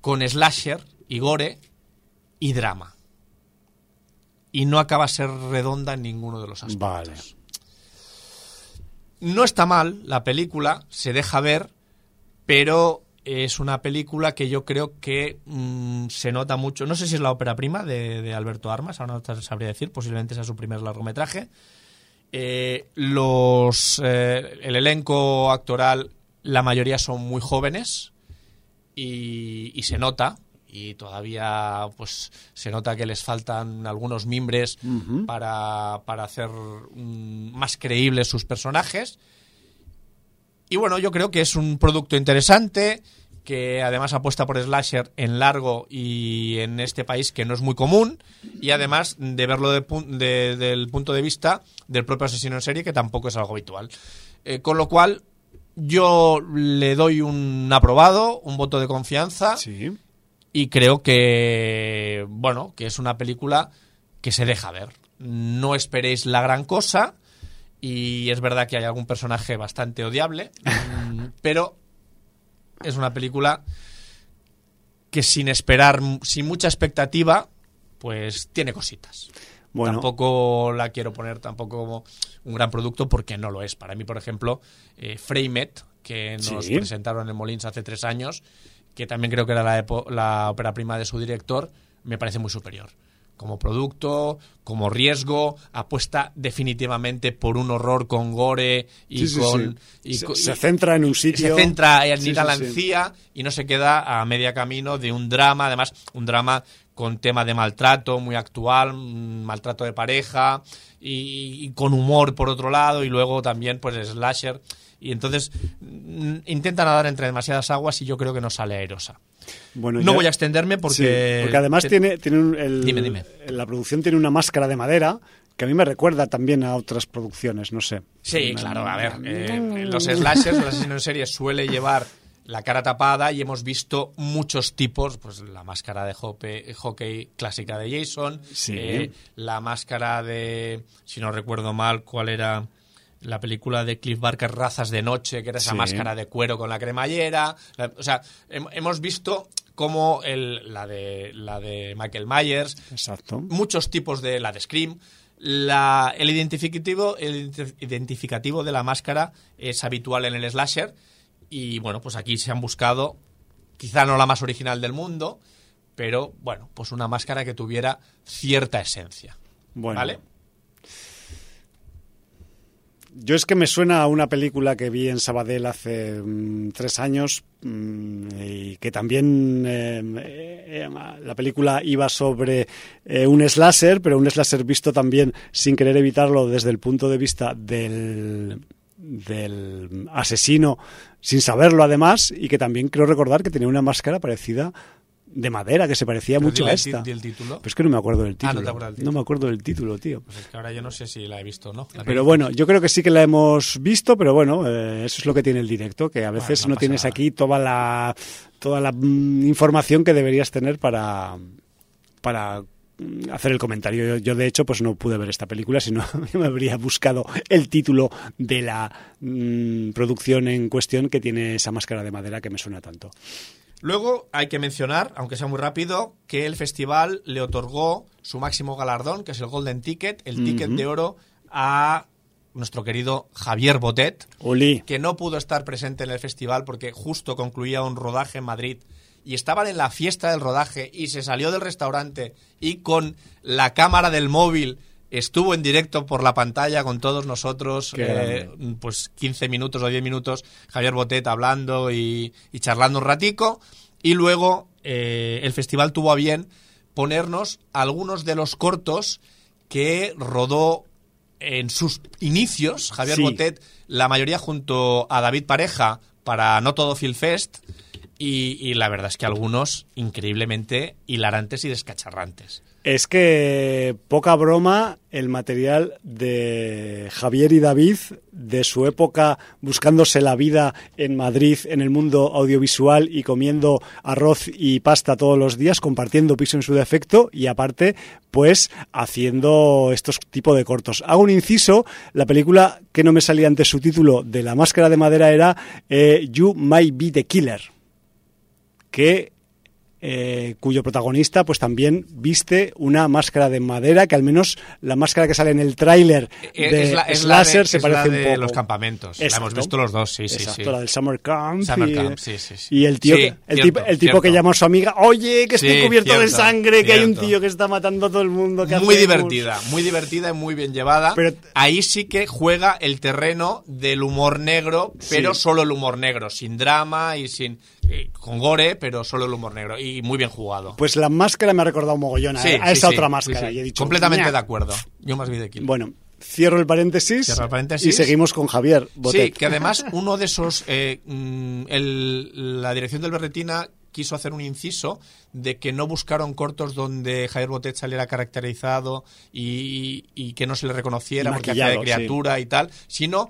con slasher y gore y drama. Y no acaba a ser redonda en ninguno de los aspectos. Vale. No está mal la película, se deja ver, pero es una película que yo creo que mm, se nota mucho. No sé si es la ópera prima de, Alberto Armas, ahora no sabría decir, posiblemente sea su primer largometraje. Eh, los, eh, el elenco actoral, la mayoría son muy jóvenes y, se nota, y todavía pues se nota que les faltan algunos mimbres para, para, hacer más creíbles sus personajes. Y bueno, yo creo que es un producto interesante que además apuesta por slasher en largo y en este país que no es muy común y además de verlo de, del punto de vista del propio asesino en serie que tampoco es algo habitual. Eh, con lo cual yo le doy un aprobado, un voto de confianza y creo que bueno que es una película que se deja ver. No esperéis la gran cosa y es verdad que hay algún personaje bastante odiable, pero es una película que sin esperar, sin mucha expectativa, pues tiene cositas. Bueno. Tampoco la quiero poner tampoco como un gran producto porque no lo es. Para mí, por ejemplo, eh, Framet, que nos presentaron en Molins hace tres años, que también creo que era la, la ópera prima de su director, me parece muy superior como producto, como riesgo, apuesta definitivamente por un horror con gore y con... se, centra en un sitio... Se centra en ir a la encía y no se queda a media camino de un drama, además un drama con tema de maltrato muy actual, maltrato de pareja y, con humor por otro lado y luego también pues slasher y entonces mm, intenta nadar entre demasiadas aguas y yo creo que no sale airosa. Bueno, no voy a extenderme porque... porque además tiene, tiene el, la producción tiene una máscara de madera que a mí me recuerda también a otras producciones, no sé. Sí, claro, a ver, eh, los slashers, los asesinos en serie suele llevar la cara tapada y hemos visto muchos tipos, pues la máscara de hockey, clásica de Jason, eh, la máscara de, si no recuerdo mal, cuál era la película de Cliff Barker, Razas de Noche, que era esa máscara de cuero con la cremallera. O sea, hemos visto como el, la, de, la de Michael Myers. Exacto. Muchos tipos de la de Scream. La, el, identificativo, el identificativo de la máscara es habitual en el slasher. Y bueno, pues aquí se han buscado, quizá no la más original del mundo, pero bueno, pues una máscara que tuviera cierta esencia. Bueno, ¿Vale? Yo es que me suena a una película que vi en Sabadell hace mm, tres años mm, y que también eh, eh, la película iba sobre eh, un slasher, pero un slasher visto también sin querer evitarlo desde el punto de vista del, del asesino sin saberlo además y que también creo recordar que tenía una máscara parecida de madera que se parecía mucho a esta. El título? Pero es que no me acuerdo del título. Ah, no, no me acuerdo del título, tío. Pues es que ahora yo no sé si la he visto o no. Pero bueno, yo creo que sí que la hemos visto, pero bueno, eh, eso es lo que tiene el directo, que a veces no, tienes aquí toda la toda la mm, información que deberías tener para para mm, hacer el comentario. Yo, de hecho, pues no pude ver esta película, sino me habría buscado el título de la mm, producción en cuestión que tiene esa máscara de madera que me suena tanto. Luego hay que mencionar, aunque sea muy rápido, que el festival le otorgó su máximo galardón, que es el Golden Ticket, el ticket de oro, a nuestro querido Javier Botet, que no pudo estar presente en el festival porque justo concluía un rodaje en Madrid. Y estaban en la fiesta del rodaje y se salió del restaurante y con la cámara del móvil estuvo en directo por la pantalla con todos nosotros, eh, pues 15 minutos o 10 minutos, Javier Botet hablando y, y charlando un ratico. Y luego eh, el festival tuvo a bien ponernos algunos de los cortos que rodó en sus inicios Javier Sí. Botet, la mayoría junto a David Pareja para No Todo Film Fest. Y, y la verdad es que algunos increíblemente hilarantes y descacharrantes. Es que poca broma el material de Javier y David de su época buscándose la vida en Madrid en el mundo audiovisual y comiendo arroz y pasta todos los días, compartiendo piso en su defecto y aparte pues haciendo estos tipos de cortos. Hago un inciso, la película que no me salía antes su título de La máscara de madera era eh, You Might Be the Killer que eh, cuyo protagonista pues también viste una máscara de madera que al menos la máscara que sale en el tráiler Eh, de es la, es la Slasher de, se es parece la un de poco. los campamentos. La hemos visto los dos, sí, sí, Exacto, sí. la del Summer Camp. Summer y, Camp, sí, sí, sí. y el tío, Sí, que, el, cierto, tipo, el tipo que llama a su amiga, oye, que estoy cubierto de cierto, sangre, que hay un tío que está matando a todo el mundo. ¿qué Muy hacemos?". divertida, muy divertida y muy bien llevada. Pero- Ahí sí que juega el terreno del humor negro, pero solo el humor negro, sin drama y sin eh, con gore, pero solo el humor negro y muy bien jugado. Pues la máscara me ha recordado un mogollón a, Sí, a esa sí, otra máscara. sí. y he dicho, Completamente de acuerdo. Yo más vi de Kill. Bueno, cierro el paréntesis, Cierro el paréntesis. y seguimos con Javier Botet. Sí, que además uno de esos, eh, mm, el- la dirección del Berretina quiso hacer un inciso de que no buscaron cortos donde Javier Botet saliera caracterizado y, y que no se le reconociera porque hacía de criatura y tal, sino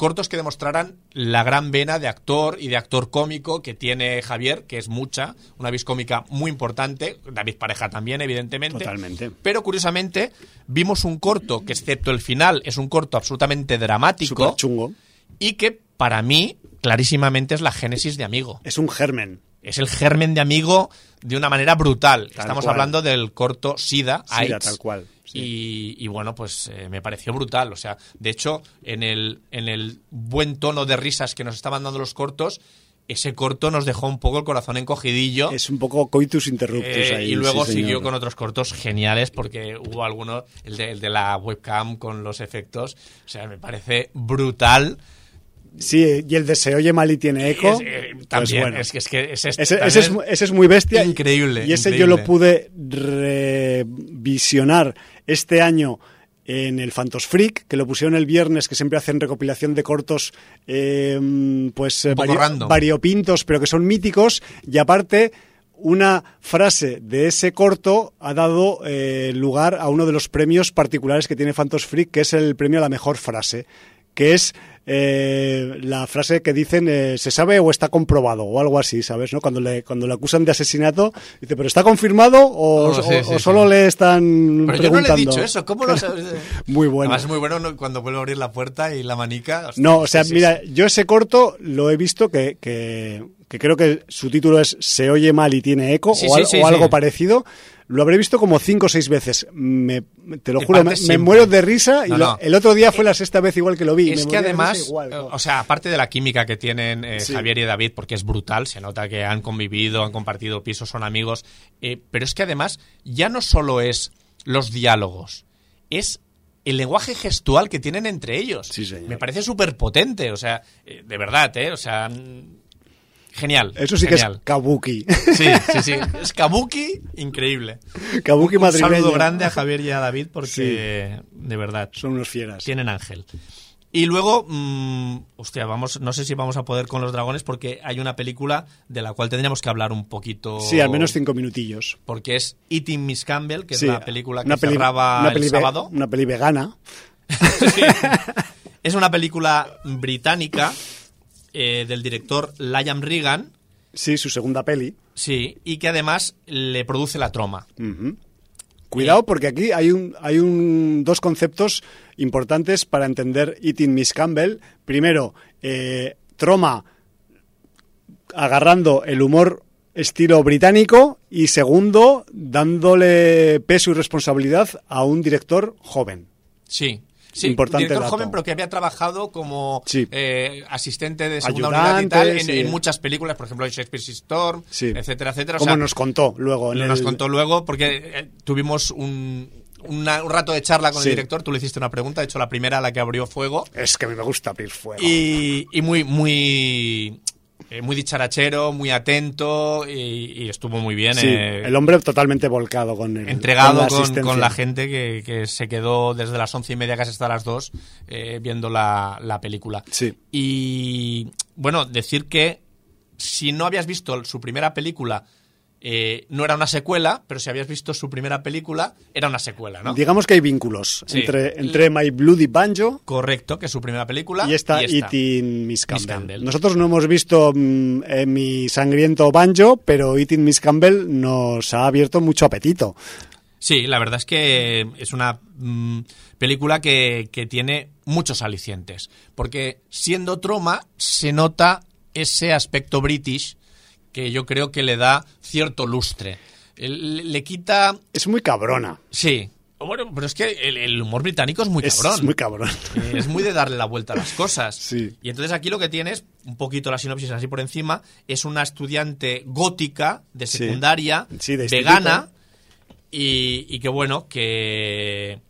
cortos que demostraran la gran vena de actor y de actor cómico que tiene Javier, que es mucha, una vis cómica muy importante, David Pareja también, evidentemente. Totalmente. Pero curiosamente, vimos un corto que, excepto el final, es un corto absolutamente dramático chungo. y que para mí clarísimamente es la génesis de Amigo. Es un germen. Es el germen de Amigo de una manera brutal. Tal Estamos cual. hablando del corto Sida, Sida, AIDS, tal cual, sí. Y, y bueno, pues eh, me pareció brutal. O sea, de hecho, en el, en el buen tono de risas que nos estaban dando los cortos, ese corto nos dejó un poco el corazón encogidillo. Es un poco coitus interruptus Eh, ahí. y luego sí, siguió con otros cortos geniales porque hubo alguno, el de, el de la webcam con los efectos, o sea, me parece brutal. Sí, y el de Se oye mal y tiene eco. Es, eh, pues también, bueno. es que, es que ese, Ese, es, ese es muy bestia. Increíble, Y ese increíble. yo lo pude revisionar este año en el Phantos Freak, que lo pusieron el viernes, que siempre hacen recopilación de cortos eh, pues random. variopintos, pero que son míticos. Y aparte, una frase de ese corto ha dado eh, lugar a uno de los premios particulares que tiene Phantos Freak, que es el premio a la mejor frase que es eh, la frase que dicen eh, se sabe o está comprobado o algo así, ¿sabes? ¿no? Cuando le cuando le acusan de asesinato, dice, ¿pero está confirmado o, Oh, sí, o- sí, o sí. solo le están Pero yo no le preguntando? he dicho eso, ¿cómo lo sabes? Muy bueno. Además es muy bueno ¿no? cuando vuelve a abrir la puerta y la manica. hostia, No, o sea, mira, sí. yo ese corto lo he visto que, que, que creo que su título es Se oye mal y tiene eco Sí, o, sí, al- sí, o algo parecido. Lo habré visto como cinco o seis veces. Me, te lo juro, me, muero de risa y No, lo- no. el otro día fue la sexta vez igual que lo vi. Es me que además, igual, eh, o sea, aparte de la química que tienen eh. Javier y David, porque es brutal, se nota que han convivido, han compartido pisos, son amigos, eh, pero es que además ya no solo es los diálogos, es el lenguaje gestual que tienen entre ellos. Sí. Me parece súper potente, o sea, eh, de verdad, ¿eh? O sea, genial. Eso sí que genial. es kabuki. Sí, sí, sí. Es kabuki, increíble. kabuki Un madrileño. saludo grande a Javier y a David porque, de verdad, Son unos fieras. tienen ángel. Y luego, mm, hostia, vamos, no sé si vamos a poder con los dragones porque hay una película de la cual tendríamos que hablar un poquito. Sí, al menos cinco minutillos. Porque es Eating Miss Campbell, que Sí, es la película que peli- cerraba peli sábado. Una peli vegana. Sí. es una película británica eh, del director Liam Regan, Sí, su segunda peli. sí, y que además le produce la troma. Cuidado porque aquí hay un hay un dos conceptos importantes para entender Eating Miss Campbell. Primero, eh, Troma agarrando el humor estilo británico y segundo, dándole peso y responsabilidad a un director joven. Sí. Sí, Importante director dato. joven, pero que había trabajado como Sí. eh, asistente de segunda Ayudante, unidad y tal en, sí. en muchas películas, por ejemplo, en Shakespeare's Storm, etcétera, etcétera. O Como sea, nos contó luego. En nos el- contó luego, porque eh, tuvimos un, una- un rato de charla con Sí. el director, tú le hiciste una pregunta, de hecho la primera a la que abrió fuego, Es que a mí me gusta abrir fuego. y, y muy, muy, eh, muy dicharachero, muy atento, y, y estuvo muy bien. Sí, eh, el hombre totalmente volcado con el entregado la con, asistencia. con la gente que, que se quedó desde las once y media casi hasta las dos eh, viendo la, la película. Sí. Y bueno, decir que si no habías visto su primera película, eh, no era una secuela, pero si habías visto su primera película, era una secuela, ¿no? Digamos que hay vínculos Sí. entre, entre My Bloody Banjo Correcto, que es su primera película. y esta y esta. Eating Miss Campbell. Campbell. Nosotros no hemos visto mm, eh, mi sangriento Banjo, pero Eating Miss Campbell nos ha abierto mucho apetito. Sí, la verdad es que es una mm, película que, que tiene muchos alicientes. Porque siendo troma, se nota ese aspecto british que yo creo que le da cierto lustre. Le quita. Es muy cabrona. Sí. Bueno, pero es que el, el humor británico es muy Es cabrón. muy cabrón. Eh, Es muy de darle la vuelta a las cosas. Sí. Y entonces aquí lo que tienes, un poquito la sinopsis así por encima, es una estudiante gótica de Sí. secundaria, Sí, de vegana, y, y que bueno, que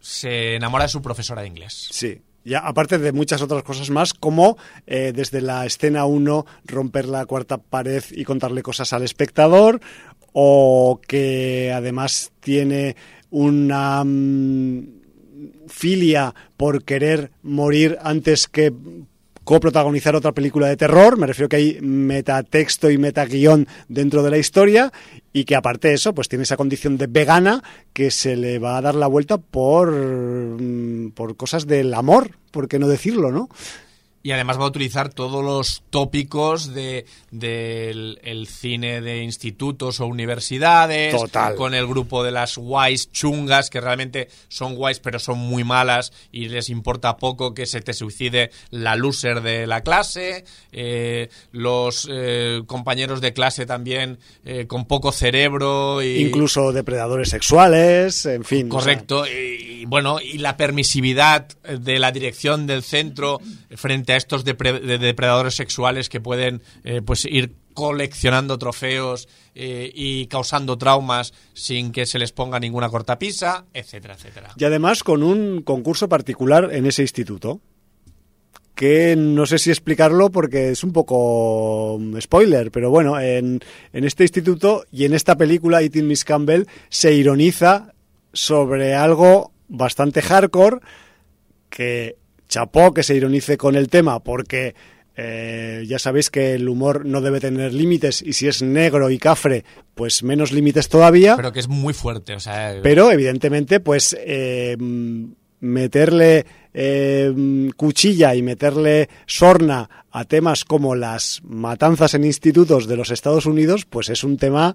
se enamora de su profesora de inglés. Sí. Ya, aparte de muchas otras cosas más, como eh, desde la escena 1 romper la cuarta pared y contarle cosas al espectador, o que además tiene una mm, filia por querer morir antes que coprotagonizar otra película de terror, me refiero que hay metatexto y metaguión dentro de la historia y que aparte de eso, pues tiene esa condición de vegana que se le va a dar la vuelta por, mm, por cosas del amor, por qué no decirlo, ¿no? Y además va a utilizar todos los tópicos de, del el cine de institutos o universidades. Total. Con el grupo de las guays chungas, que realmente son guays pero son muy malas y les importa poco que se te suicide la loser de la clase. eh, los eh, compañeros de clase también eh, con poco cerebro. Y, Incluso depredadores sexuales, en fin. o sea, Correcto, y, y, bueno, y la permisividad de la dirección del centro frente a estos depre- de- depredadores sexuales que pueden eh, pues ir coleccionando trofeos eh, y causando traumas sin que se les ponga ninguna cortapisa, etcétera, etcétera. Y además con un concurso particular en ese instituto. Que no sé si explicarlo porque es un poco mm, spoiler, pero bueno, en, en este instituto y en esta película, Eating Miss Campbell, se ironiza sobre algo bastante hardcore que chapó que se ironice con el tema porque eh, ya sabéis que el humor no debe tener límites y si es negro y cafre, pues menos límites todavía. Pero que es muy fuerte, o sea, Pero evidentemente, pues eh, meterle eh, cuchilla y meterle sorna a temas como las matanzas en institutos de los Estados Unidos, pues es un tema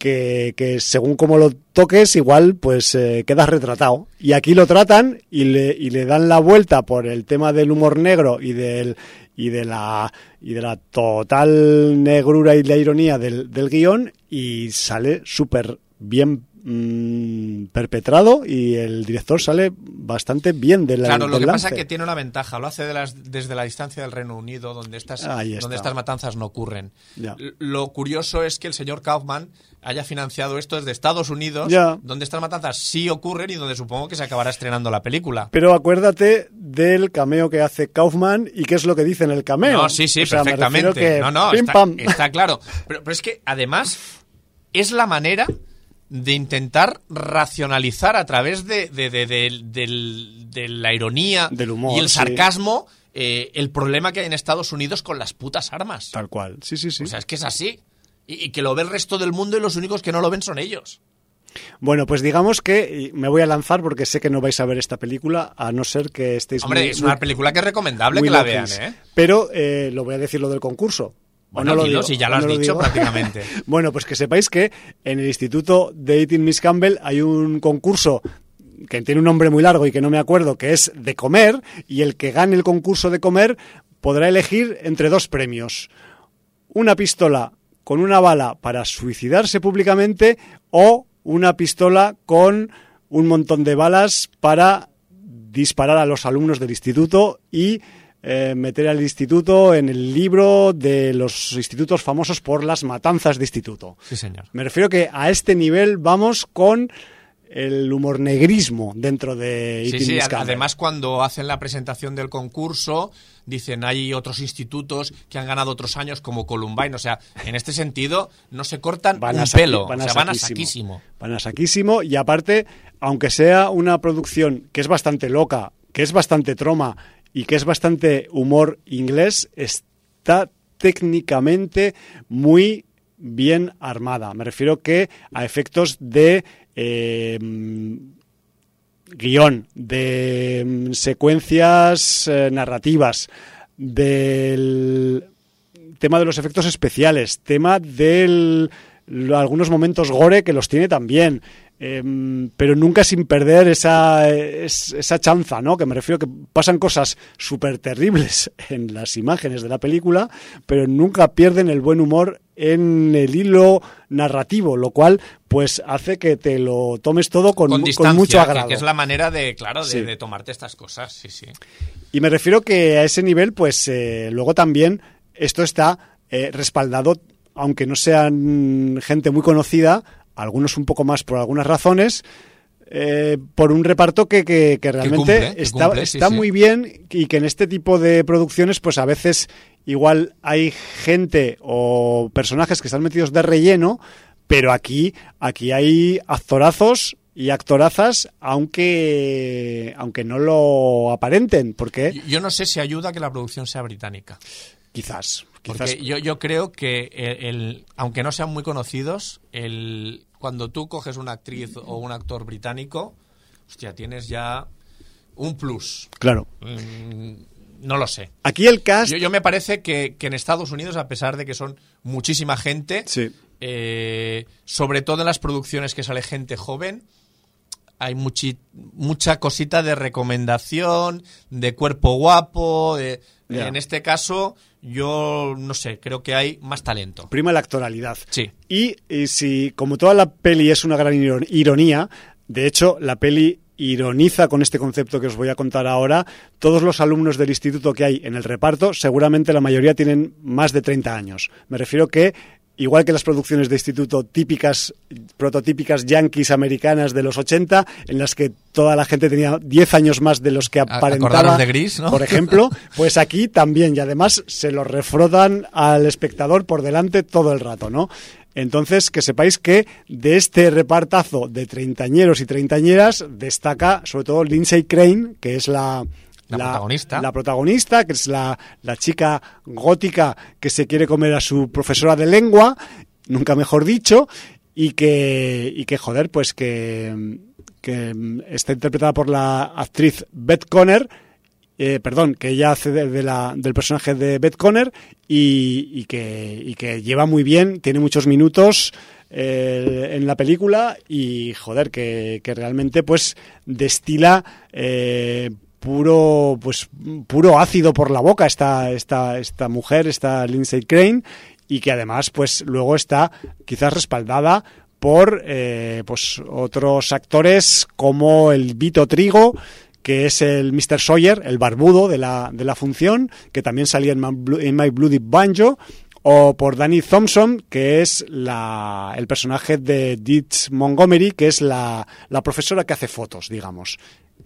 que, que según como lo toques, igual pues eh, quedas retratado. Y aquí lo tratan y le, y le dan la vuelta por el tema del humor negro y del y de la y de la total negrura y la ironía del, del guion y sale súper bien mm, perpetrado y el director sale bastante bien de la Claro, lo que pasa es que tiene una ventaja, lo hace de las- desde la distancia del Reino Unido, donde estas, donde estas matanzas no ocurren. Ya. Lo curioso es que el señor Kaufman haya financiado esto desde Estados Unidos, Ya. donde estas matanzas sí ocurren y donde supongo que se acabará estrenando la película. Pero acuérdate del cameo que hace Kaufman y qué es lo que dice en el cameo. No, sí, sí, O sea, me perfectamente. que no, no, pim, está, claro. Pero, pero es que además es la manera de intentar racionalizar a través de, de- de- de- la ironía Del humor, y el sí. sarcasmo eh, el problema que hay en Estados Unidos con las putas armas. Tal cual. Sí, sí, sí. O sea, es que es así. Y, y que lo ve el resto del mundo y los únicos que no lo ven son ellos. Bueno, pues digamos que me voy a lanzar porque sé que no vais a ver esta película, a no ser que estéis Hombre, muy- es una muy- película que es recomendable que la vean, ¿eh? Pero eh, lo voy a decir lo del concurso. ¿O Bueno, no lo digo? si ya ¿O lo has no dicho prácticamente. bueno, pues que sepáis que en el instituto de Eating Miss Campbell hay un concurso que tiene un nombre muy largo y que no me acuerdo, que es de comer, y el que gane el concurso de comer podrá elegir entre dos premios. Una pistola con una bala para suicidarse públicamente o una pistola con un montón de balas para disparar a los alumnos del instituto y eh, meter al instituto en el libro de los institutos famosos por las matanzas de instituto. Sí, señor. Me refiero que a este nivel vamos con el humor negrismo dentro de sí, sí, además cuando hacen la presentación del concurso dicen hay otros institutos que han ganado otros años como Columbine, o sea, en este sentido no se cortan van un pelo, van a, o sea, van a saquísimo. Van a saquísimo y aparte, aunque sea una producción que es bastante loca, que es bastante troma y que es bastante humor inglés, está técnicamente muy bien armada. Me refiero que a efectos de eh, guion, de mm, secuencias eh, narrativas, del tema de los efectos especiales, tema de algunos momentos gore que los tiene también, Em, pero nunca sin perder esa, esa chanza, ¿no? Que me refiero que pasan cosas súper terribles en las imágenes de la película, pero nunca pierden el buen humor en el hilo narrativo, lo cual pues hace que te lo tomes todo con, mucho agrado. Que, es la manera de, claro, de, tomarte estas cosas, sí, sí. Y me refiero que a ese nivel, pues eh, luego también esto está eh, respaldado, aunque no sean gente muy conocida, algunos un poco más por algunas razones, eh, por un reparto que, que, realmente está, está muy bien y que en este tipo de producciones pues a veces igual hay gente o personajes que están metidos de relleno, pero aquí, aquí hay actorazos y actorazas, aunque, aunque no lo aparenten, porque... Yo no sé si ayuda a que la producción sea británica. Quizás. Porque yo, yo creo que, el, aunque no sean muy conocidos, el, cuando tú coges una actriz o un actor británico, hostia, tienes ya un plus. Claro. Mm, no lo sé. Aquí el cast... Yo, me parece que, en Estados Unidos, a pesar de que son muchísima gente, eh, sobre todo en las producciones que sale gente joven, hay mucha cosita de recomendación, de cuerpo guapo, en este caso yo no sé, creo que hay más talento. Prima la actoralidad. Sí. Y, si, como toda la peli es una gran ironía, de hecho, la peli ironiza con este concepto que os voy a contar ahora. Todos los alumnos del instituto que hay en el reparto, seguramente la mayoría tienen más de 30 años. Me refiero que igual que las producciones de instituto típicas, prototípicas yankees americanas de los 80, en las que toda la gente tenía 10 años más de los que aparentaba, de gris, por ejemplo, pues aquí también, y además se lo refrotan al espectador por delante todo el rato, ¿no? Entonces, que sepáis que de este repartazo de treintañeros y treintañeras destaca sobre todo Lindsay Crane, que es la, la, protagonista. La protagonista, que es la, chica gótica que se quiere comer a su profesora de lengua, nunca mejor dicho, y que, y que joder, pues que, que está interpretada por la actriz Beth Conner, eh, perdón, que ella hace de, la, del personaje de Beth Conner y, que, y que lleva muy bien, tiene muchos minutos eh, en la película y joder, que, que realmente pues destila eh, puro pues puro ácido por la boca esta esta esta mujer esta Lindsay Crane y que además pues luego está quizás respaldada por eh, pues otros actores como el Vito Trigo que es el Mr. Sawyer, el barbudo de la, de la función, que también salía en My, Bloody Banjo, o por Danny Thompson, que es la, el personaje de Ditch Montgomery, que es la, la profesora que hace fotos, digamos.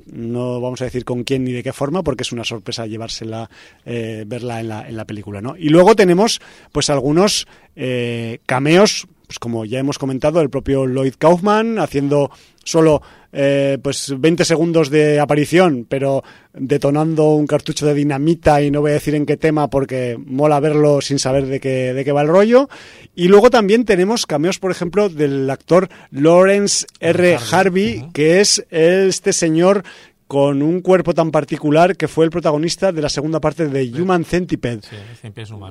No vamos a decir con quién ni de qué forma, porque es una sorpresa llevársela, eh, verla en la, en la película, ¿no? Y luego tenemos, pues, algunos eh, cameos, pues como ya hemos comentado, el propio Lloyd Kaufman haciendo solo eh, pues 20 segundos de aparición, pero detonando un cartucho de dinamita y no voy a decir en qué tema porque mola verlo sin saber de qué, de qué va el rollo. Y luego también tenemos cameos, por ejemplo, del actor Lawrence R. Harvey, que es este señor con un cuerpo tan particular que fue el protagonista de la segunda parte de Human Centipede.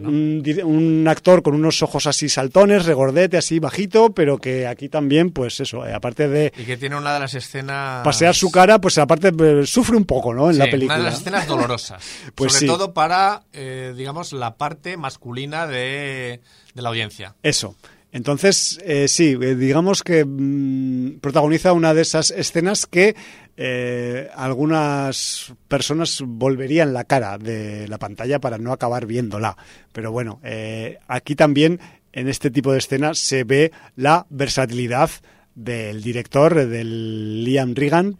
Un, actor con unos ojos así saltones, regordete, así bajito, pero que aquí también, pues eso, eh, aparte de... Y que tiene una de las escenas... Pasear su cara, pues aparte eh, sufre un poco, ¿no? En la película. una de las escenas dolorosas. pues Sobre todo para, eh, digamos, la parte masculina de, de la audiencia. Eso. Entonces, eh, sí, eh, digamos que mm, protagoniza una de esas escenas que eh, algunas personas volverían la cara de la pantalla para no acabar viéndola. Pero bueno, aquí también en este tipo de escenas se ve la versatilidad del director, del Liam Regan,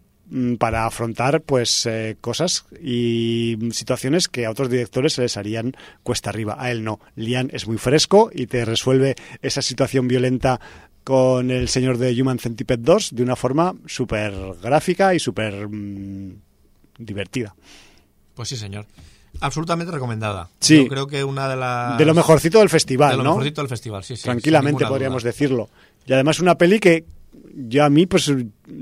para afrontar pues eh, cosas y situaciones que a otros directores se les harían cuesta arriba. A él no. Liam es muy fresco y te resuelve esa situación violenta con el señor de Human Centipede 2 de una forma súper gráfica y súper mm, divertida. Pues sí, señor. Absolutamente recomendada. Sí. Yo creo que una de las... De lo mejorcito del festival, de lo ¿no? mejorcito del festival, sí, sí. Tranquilamente podríamos duda. decirlo. Y además una peli que yo a mí, pues,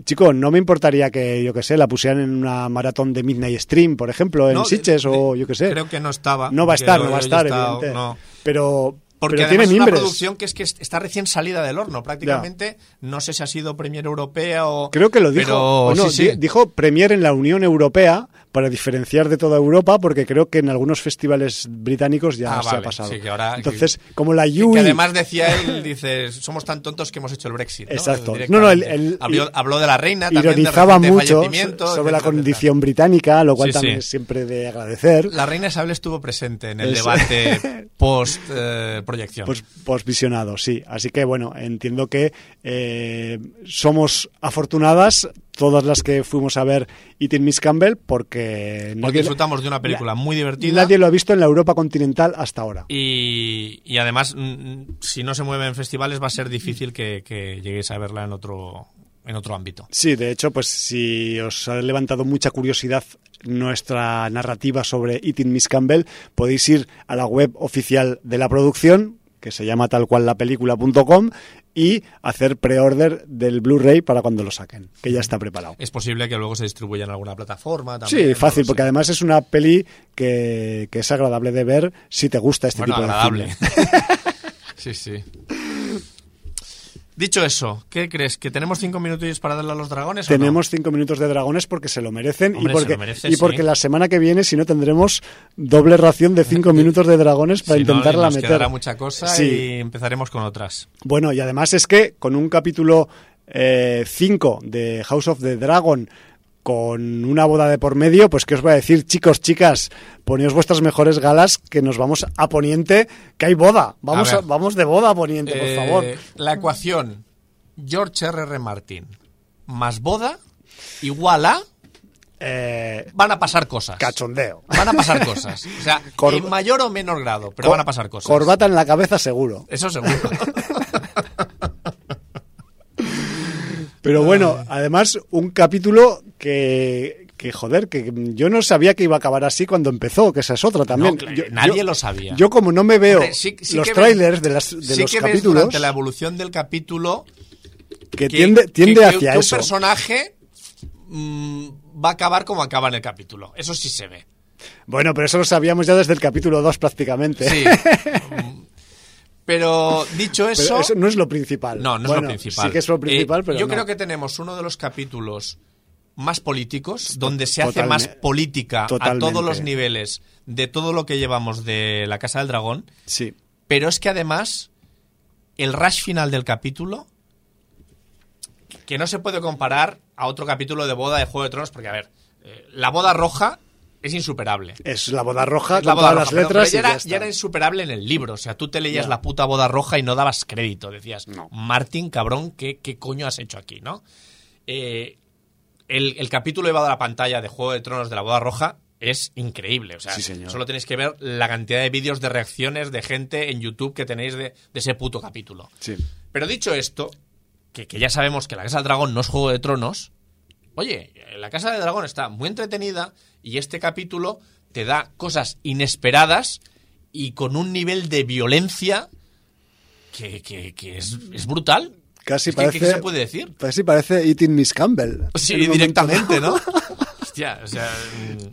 chico, no me importaría que, yo que sé, la pusieran en una maratón de Midnight Stream, por ejemplo, en No, Sitges de- o yo que sé. Creo que no estaba. no va a estar, no va a estar, he estado- evidente. no. Pero, Porque pero además tiene es una producción que es que está recién salida del horno, prácticamente. No sé si ha sido Premier Europea o... Creo que lo dijo. Pero bueno, sí, sí. di- Dijo Premier en la Unión Europea para diferenciar de toda Europa, porque creo que en algunos festivales británicos ya Ah, se ha vale, pasado. sí, que ahora- Entonces, como la Que- UI... Que además decía él, dice, somos tan tontos que hemos hecho el Brexit. ¿no? Exacto. No, no, él- él- habló, habló de la reina también, de ironizaba mucho sobre la condición británica, lo cual Sí, también sí. es siempre de agradecer. La reina Isabel estuvo presente en el debate post-proyección. Pues posvisionado, sí. Así que bueno, entiendo que eh, somos afortunadas todas las que fuimos a ver Eating Miss Campbell porque Porque disfrutamos de una película muy divertida. nadie lo ha visto en la Europa continental hasta ahora. Y, y además, mm, si no se mueve en festivales, va a ser difícil que, que lleguéis a verla en otro, en otro ámbito. Sí, de hecho, pues si os ha levantado mucha curiosidad nuestra narrativa sobre Eating Miss Campbell, podéis ir a la web oficial de la producción, que se llama tal cual la película.com, y hacer pre-order del Blu-ray para cuando lo saquen, que ya está preparado. Es posible que luego se distribuya en alguna plataforma. También, Sí, fácil, porque además es una peli que, que es agradable de ver si te gusta este Bueno, tipo agradable. de cine. sí, sí. Dicho eso, ¿qué crees? ¿Que tenemos cinco minutillos para darle a los dragones? o no? Tenemos cinco minutos de dragones porque se lo merecen Hombre, y porque, se lo merece, y porque sí. la semana que viene, si no, tendremos doble ración de cinco minutos de dragones para Si no, intentarla nos meter. quedará mucha cosa Sí. y empezaremos con otras. Bueno, y además es que con un capítulo 5 de House of the Dragon, con una boda de por medio, pues qué os voy a decir, chicos, chicas, poneos vuestras mejores galas que nos vamos a Poniente, que hay boda. Vamos, A vamos de boda a Poniente, por Eh, favor. La ecuación George R.R. Martin más boda igual a Eh, van a pasar cosas. cachondeo. Van a pasar cosas. O sea, en mayor o menor grado, pero van a pasar cosas. Corbata en la cabeza seguro. Eso seguro. Pero bueno, además un capítulo que, que joder, que yo no sabía que iba a acabar así cuando empezó, que esa es otra también. No, claro, Yo- nadie yo- lo sabía. Yo como no me veo Hombre, sí- sí los trailers ves- de, las, de sí los que ves capítulos, durante la evolución del capítulo que, tiende, tiende que- hacia que eso. un personaje mm, va a acabar como acaba en el capítulo. Eso sí se ve. Bueno, pero eso lo sabíamos ya desde el capítulo 2 prácticamente. Sí. Pero dicho Pero eso, eso no es lo principal. No, no Bueno, es lo principal. Sí que es lo principal, Eh, pero yo no. creo que tenemos uno de los capítulos más políticos, donde se hace Totalme- más política a todos los niveles de todo lo que llevamos de la Casa del Dragón. Sí. Pero es que además, el rush final del capítulo, que no se puede comparar a otro capítulo de boda de Juego de Tronos, porque a ver, eh, la boda roja es insuperable. Es la boda roja Es la boda roja, las pero- letras pero y ya, ya era, está. ya era insuperable en el libro. O sea, tú te leías la puta boda roja y no dabas crédito. Decías, No. Martín, cabrón, ¿qué, qué coño has hecho aquí, no? Eh, el, el capítulo llevado a la pantalla de Juego de Tronos de la boda roja es increíble. O sea, Sí, señor. solo tenéis que ver la cantidad de vídeos de reacciones de gente en YouTube que tenéis de, de ese puto capítulo. Sí. Pero dicho esto, que, que ya sabemos que la Casa del Dragón no es Juego de Tronos, oye, la Casa del Dragón está muy entretenida y este capítulo te da cosas inesperadas y con un nivel de violencia que, que- que es, es brutal. Casi Es que- parece. ¿Qué se puede decir? Casi parece Eating Miss Campbell. Sí, directamente. ¿no? Hostia, o sea...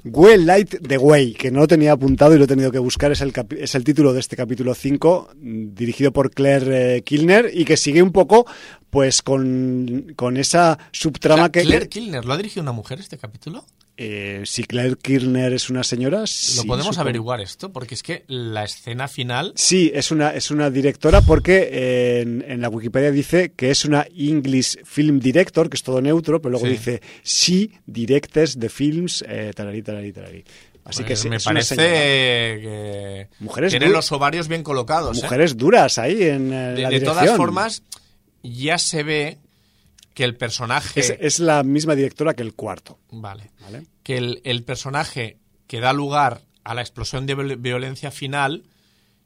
mm, Way Light the Way, que no lo tenía apuntado y lo he tenido que buscar, es el, es el título de este capítulo 5, mm, dirigido por Claire eh, Kilner, y que sigue un poco pues con, con esa subtrama que... Claire Kilner, ¿lo ha dirigido una mujer este capítulo? Eh, si Claire Kilner es una señora... ¿Lo podemos supongo. averiguar esto? Porque es que la escena final... Sí, es una, es una directora porque eh, en, en la Wikipedia dice que es una English Film Director, que es todo neutro, pero luego Sí. dice She directes the films, eh, tararí, tararí, tararí. Así que pues sí, me es parece que Mujeres tiene du- los ovarios bien colocados. ¿eh? Mujeres duras ahí en De, la de dirección. todas formas, ya se ve que el personaje... Es, es la misma directora que el cuarto. Vale. ¿vale? Que el, el personaje que da lugar a la explosión de viol- violencia final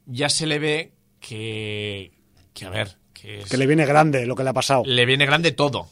ya se le ve que... que a ver, que, es- Que le viene grande lo que le ha pasado. le viene grande todo.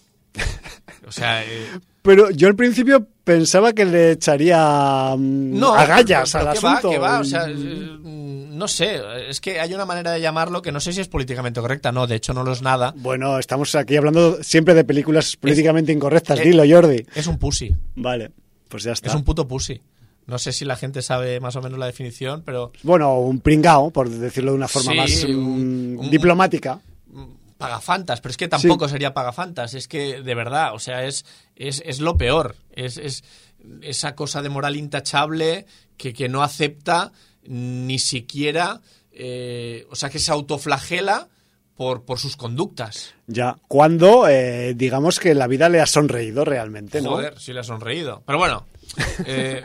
O sea, eh, Pero yo al principio pensaba que le echaría mm, no, agallas al que va, asunto. que va, o sea, eh, no sé, es que hay una manera de llamarlo que no sé si es políticamente correcta, no, de hecho no lo es nada. Bueno, estamos aquí hablando siempre de películas políticamente incorrectas. Dilo, Jordi. Es un pussy, Vale, pues ya está. es un puto pussy. No sé si la gente sabe más o menos la definición, pero Bueno, un pringao, por decirlo de una forma Sí, más un- mm, un- diplomática. pagafantas, pero es que tampoco sería pagafantas, es que de verdad, o sea, es, es, es lo peor, es, es esa cosa de moral intachable que, que no acepta ni siquiera, eh, o sea, que se autoflagela por, por sus conductas. Ya, cuando eh, digamos que la vida le ha sonreído realmente, ¿no? Joder, si le ha sonreído. Pero bueno, eh,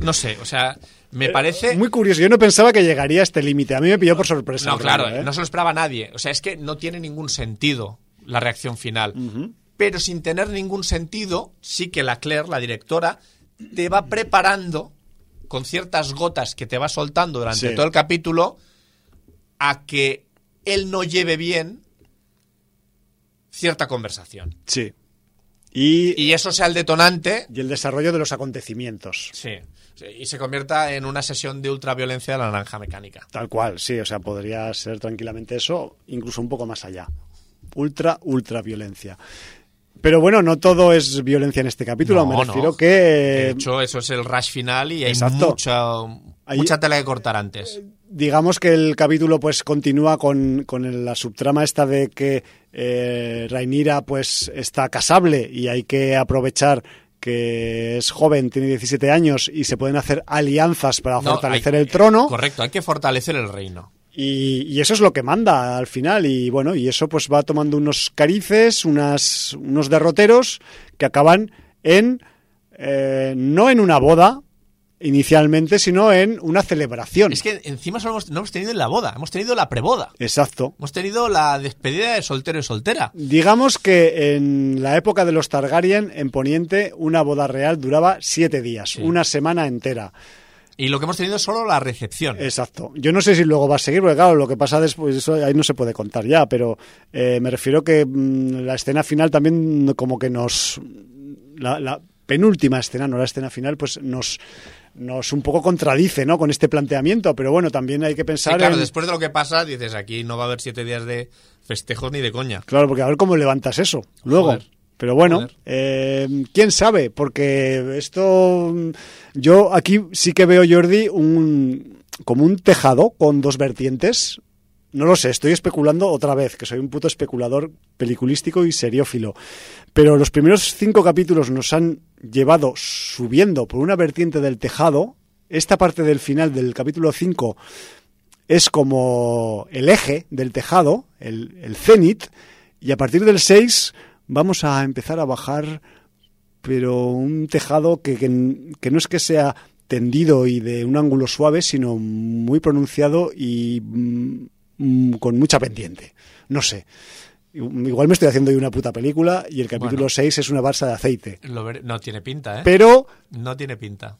no sé, o sea, me parece... Muy curioso, yo no pensaba que llegaría a este límite. A mí me pilló por sorpresa. No, claro, no se lo esperaba nadie. O sea, es que no tiene ningún sentido la reacción final. Pero sin tener ningún sentido, sí que la Claire, la directora, te va preparando con ciertas gotas que te va soltando durante Sí. todo el capítulo a que él no lleve bien cierta conversación. Sí. Y, Y eso sea el detonante y el desarrollo de los acontecimientos. Sí. Y se convierta en una sesión de ultraviolencia de la naranja mecánica. Tal cual, sí, o sea, podría ser tranquilamente eso, incluso un poco más allá. Ultra, ultra violencia. Pero bueno, no todo es violencia en este capítulo, No, me no. refiero que... De hecho, eso es el rush final y hay Exacto. mucha, Ahí- mucha tela que cortar antes. digamos que el capítulo pues continúa con, con la subtrama esta de que eh, Rhaenyra pues está casable y hay que aprovechar que es joven, tiene 17 años y se pueden hacer alianzas para No, fortalecer hay- el trono Correcto, hay que fortalecer el reino. Y, y eso es lo que manda al final y bueno, y eso pues va tomando unos carices, unas, unos derroteros que acaban en eh, no en una boda inicialmente, sino en una celebración. Es que encima solo hemos, no hemos tenido en la boda, hemos tenido la preboda. Exacto. Hemos tenido la despedida de soltero y soltera. Digamos que en la época de los Targaryen, en Poniente, una boda real duraba siete días, Sí. una semana entera. Y lo que hemos tenido es solo la recepción. Exacto. Yo no sé si luego va a seguir, porque claro, lo que pasa después, eso ahí no se puede contar ya, pero eh, me refiero que mm, la escena final también como que nos... La, la penúltima escena, no la escena final, pues nos nos un poco contradice, ¿no? Con este planteamiento, pero bueno, también hay que Sí, pensar claro, en- después de lo que pasa, dices, aquí no va a haber siete días de festejos ni de coña. Claro, porque a ver cómo levantas eso luego. Pero bueno, eh, quién sabe, porque esto yo aquí sí que veo Jordi un como un tejado con dos vertientes. No lo sé, estoy especulando otra vez, que soy un puto especulador peliculístico y seriófilo. Pero los primeros cinco capítulos nos han llevado subiendo por una vertiente del tejado. Esta parte del final del capítulo 5 es como el eje del tejado, el, el cenit, y a partir del 6 vamos a empezar a bajar, pero un tejado que, que- que no es que sea tendido y de un ángulo suave, sino muy pronunciado y mm, con mucha pendiente. No sé. Igual me estoy haciendo yo una puta película y el capítulo Bueno. 6 es una balsa de aceite. Lo No tiene pinta, ¿eh? Pero No tiene pinta.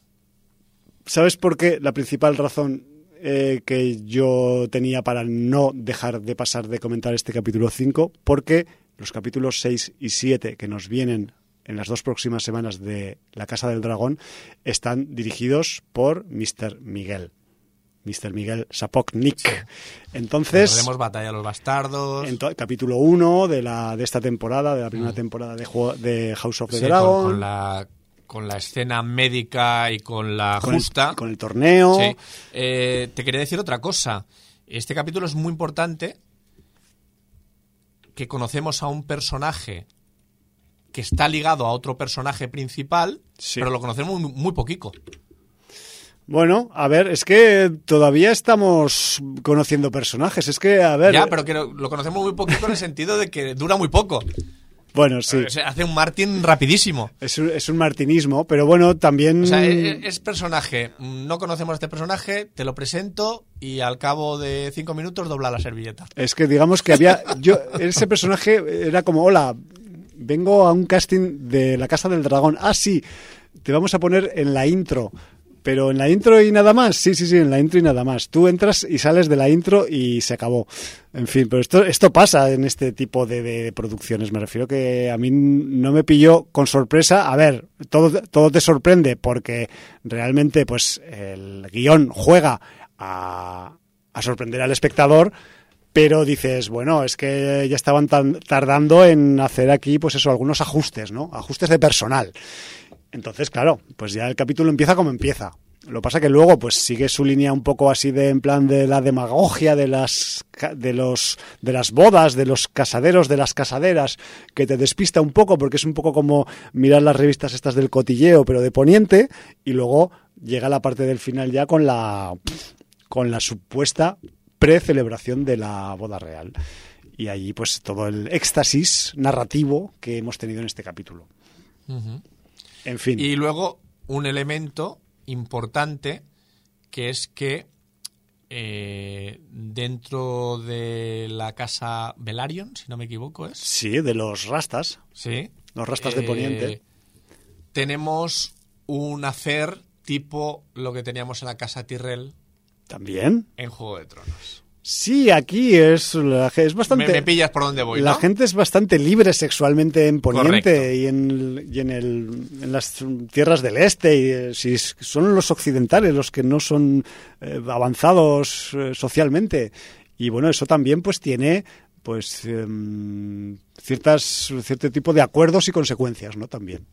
¿Sabes por qué? La principal razón eh, que yo tenía para no dejar de pasar de comentar este capítulo 5, porque los capítulos 6 y 7 que nos vienen en las dos próximas semanas de La Casa del Dragón están dirigidos por Mr. Miguel. Mr. Miguel Sapoknik. Entonces, Recordemos Batalla de los Bastardos. en capítulo 1 de, la, de esta temporada, de la primera temporada de, Juego- de House of the Mm. Sí, Dragon, con, con la, con la escena médica y con la con el- justa. con el torneo. Sí. Eh, te quería decir otra cosa. Este capítulo es muy importante que conocemos a un personaje que está ligado a otro personaje principal, Sí. pero lo conocemos muy, muy poquito. Bueno, a ver, es que todavía estamos conociendo personajes. Es que, a ver. Ya, pero que lo, lo conocemos muy poquito en el sentido de que dura muy poco. Bueno, sí. O sea, hace un Martin rapidísimo. Es un, es un martinismo, pero bueno, también. O sea, es, es personaje. No conocemos a este personaje, te lo presento y al cabo de cinco minutos dobla la servilleta. Es que digamos que había. Yo, ese personaje era como, hola, vengo a un casting de La Casa del Dragón. Ah, sí, te vamos a poner en la intro. Pero en la intro y nada más, sí, sí, sí, en la intro y nada más. Tú entras y sales de la intro y se acabó. En fin, pero esto, esto pasa en este tipo de, de producciones. Me refiero que a mí no me pilló con sorpresa. A ver, todo, todo te sorprende porque realmente pues el guion juega a, a sorprender al espectador, pero dices, bueno, es que ya estaban tan, tardando en hacer aquí, pues eso, algunos ajustes, ¿no? Ajustes de personal. Entonces, claro, pues ya el capítulo empieza como empieza. Lo pasa que luego, pues sigue su línea un poco así de en plan de la demagogia de las de los de las bodas, de los casaderos, de las casaderas, que te despista un poco porque es un poco como mirar las revistas estas del cotilleo, pero de poniente, y luego llega la parte del final ya con la con la supuesta precelebración de la boda real. Y allí, pues todo el éxtasis narrativo que hemos tenido en este capítulo. En fin. Y luego un elemento importante que es que eh, dentro de la casa Velaryon, si no me equivoco, es. Sí, de los rastas. Sí. Los rastas eh, de Poniente. Tenemos un hacer tipo lo que teníamos en la casa Tyrell. También. En Juego de Tronos. Sí, aquí es, es bastante. Me, me, pillas por dónde voy. La ¿no? gente es bastante libre sexualmente en Poniente y, en, y en, el, en, las tierras del este. Y eh, si son los occidentales los que no son eh, avanzados eh, socialmente. Y bueno, eso también pues tiene pues eh, ciertas cierto tipo de acuerdos y consecuencias, ¿no? También.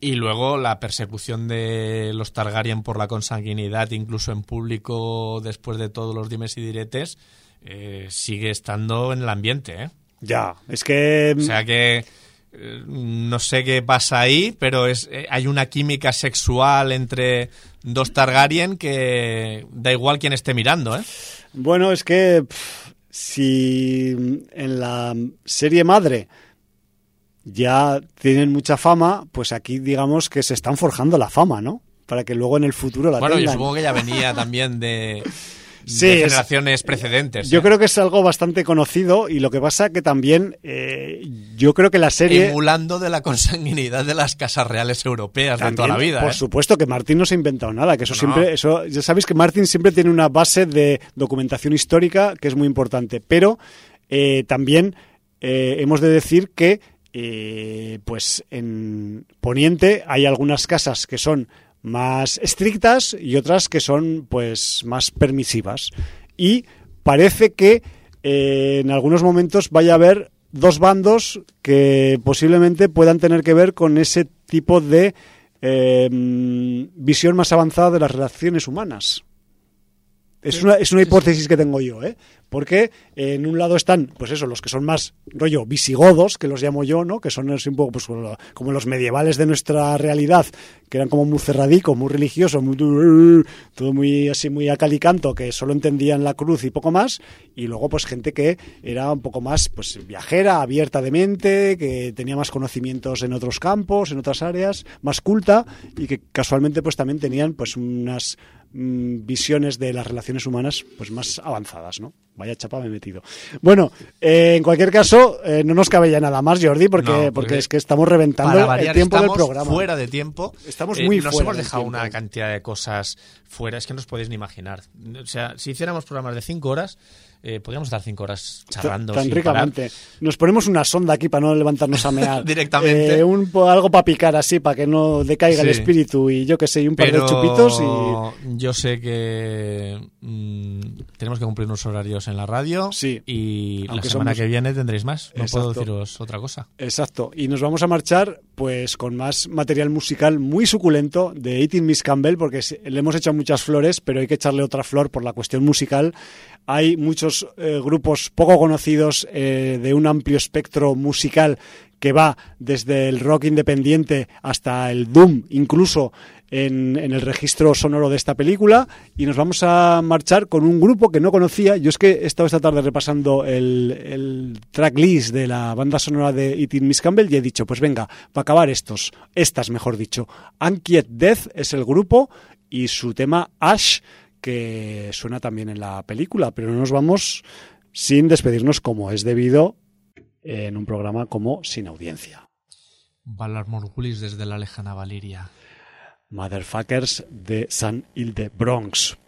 Y luego la persecución de los Targaryen por la consanguinidad, incluso en público, después de todos los dimes y diretes, eh, sigue estando en el ambiente. ¿eh? Ya, es que... O sea que eh, no sé qué pasa ahí, pero es, eh, hay una química sexual entre dos Targaryen que da igual quien esté mirando. ¿eh? Bueno, es que pff, si en la serie madre ya tienen mucha fama, pues aquí digamos que se están forjando la fama, ¿no? Para que luego en el futuro la bueno, tengan. yo supongo que ya venía también de, Sí, de es- generaciones precedentes. Yo ¿eh? creo que es algo bastante conocido y lo que pasa que también eh, yo creo que la serie... Emulando de la consanguinidad de las casas reales europeas de toda la vida. Por ¿eh? supuesto que Martín no se ha inventado nada, que eso No. siempre, eso, ya sabéis que Martín siempre tiene una base de documentación histórica que es muy importante, pero también hemos de decir que eh, pues en Poniente hay algunas casas que son más estrictas y otras que son pues más permisivas y parece que eh, en algunos momentos vaya a haber dos bandos que posiblemente puedan tener que ver con ese tipo de eh, visión más avanzada de las relaciones humanas. Es una, es una hipótesis que tengo yo, ¿eh? Porque en un lado están, pues eso, los que son más rollo visigodos, que los llamo yo, ¿no? Que son un poco pues, como los medievales de nuestra realidad, que eran como muy cerradicos, muy religiosos, muy, todo muy así, muy a cal y canto, que solo entendían la cruz y poco más. Y luego, pues gente que era un poco más pues viajera, abierta de mente, que tenía más conocimientos en otros campos, en otras áreas, más culta, y que casualmente pues también tenían pues unas mm, visiones de las relaciones humanas pues más avanzadas, ¿no? Vaya chapa me he metido. Bueno, eh, en cualquier caso, eh, no nos cabe ya nada más, Jordi, porque, No, porque, porque es que estamos reventando Para el tiempo del estamos programa. fuera de tiempo. Estamos Eh, muy Nos fuera hemos del dejado tiempo. una cantidad de cosas fuera, es que no os podéis ni imaginar. O sea, si hiciéramos programas de cinco horas, eh, podríamos estar cinco horas charlando. tan ricamente. Nos ponemos una sonda aquí para no levantarnos a mear. Directamente. Eh, un, algo para picar así, para que no decaiga el espíritu y yo que sé, y un par Pero de chupitos y... yo sé que mm, tenemos que cumplir unos horarios en la radio Sí. y la Aunque semana somos- que viene tendréis más. No puedo deciros otra cosa. Exacto. Y nos vamos a marchar pues con más material musical muy suculento de Eating Miss Campbell, porque le hemos hecho muchas flores, pero hay que echarle otra flor por la cuestión musical. Hay muchos eh, grupos poco conocidos eh, de un amplio espectro musical que va desde el rock independiente hasta el doom, incluso en, en el registro sonoro de esta película. Y nos vamos a marchar con un grupo que no conocía. Yo es que he estado esta tarde repasando el, el tracklist de la banda sonora de Eating Miss Campbell y he dicho, pues venga, para acabar estos, estas mejor dicho. Unquiet Death es el grupo y su tema Ash, que suena también en la película, pero no nos vamos sin despedirnos como es debido en un programa como Sin Audiencia. Valar Morgulis desde la lejana Valiria. Motherfuckers de San Hilde Bronx.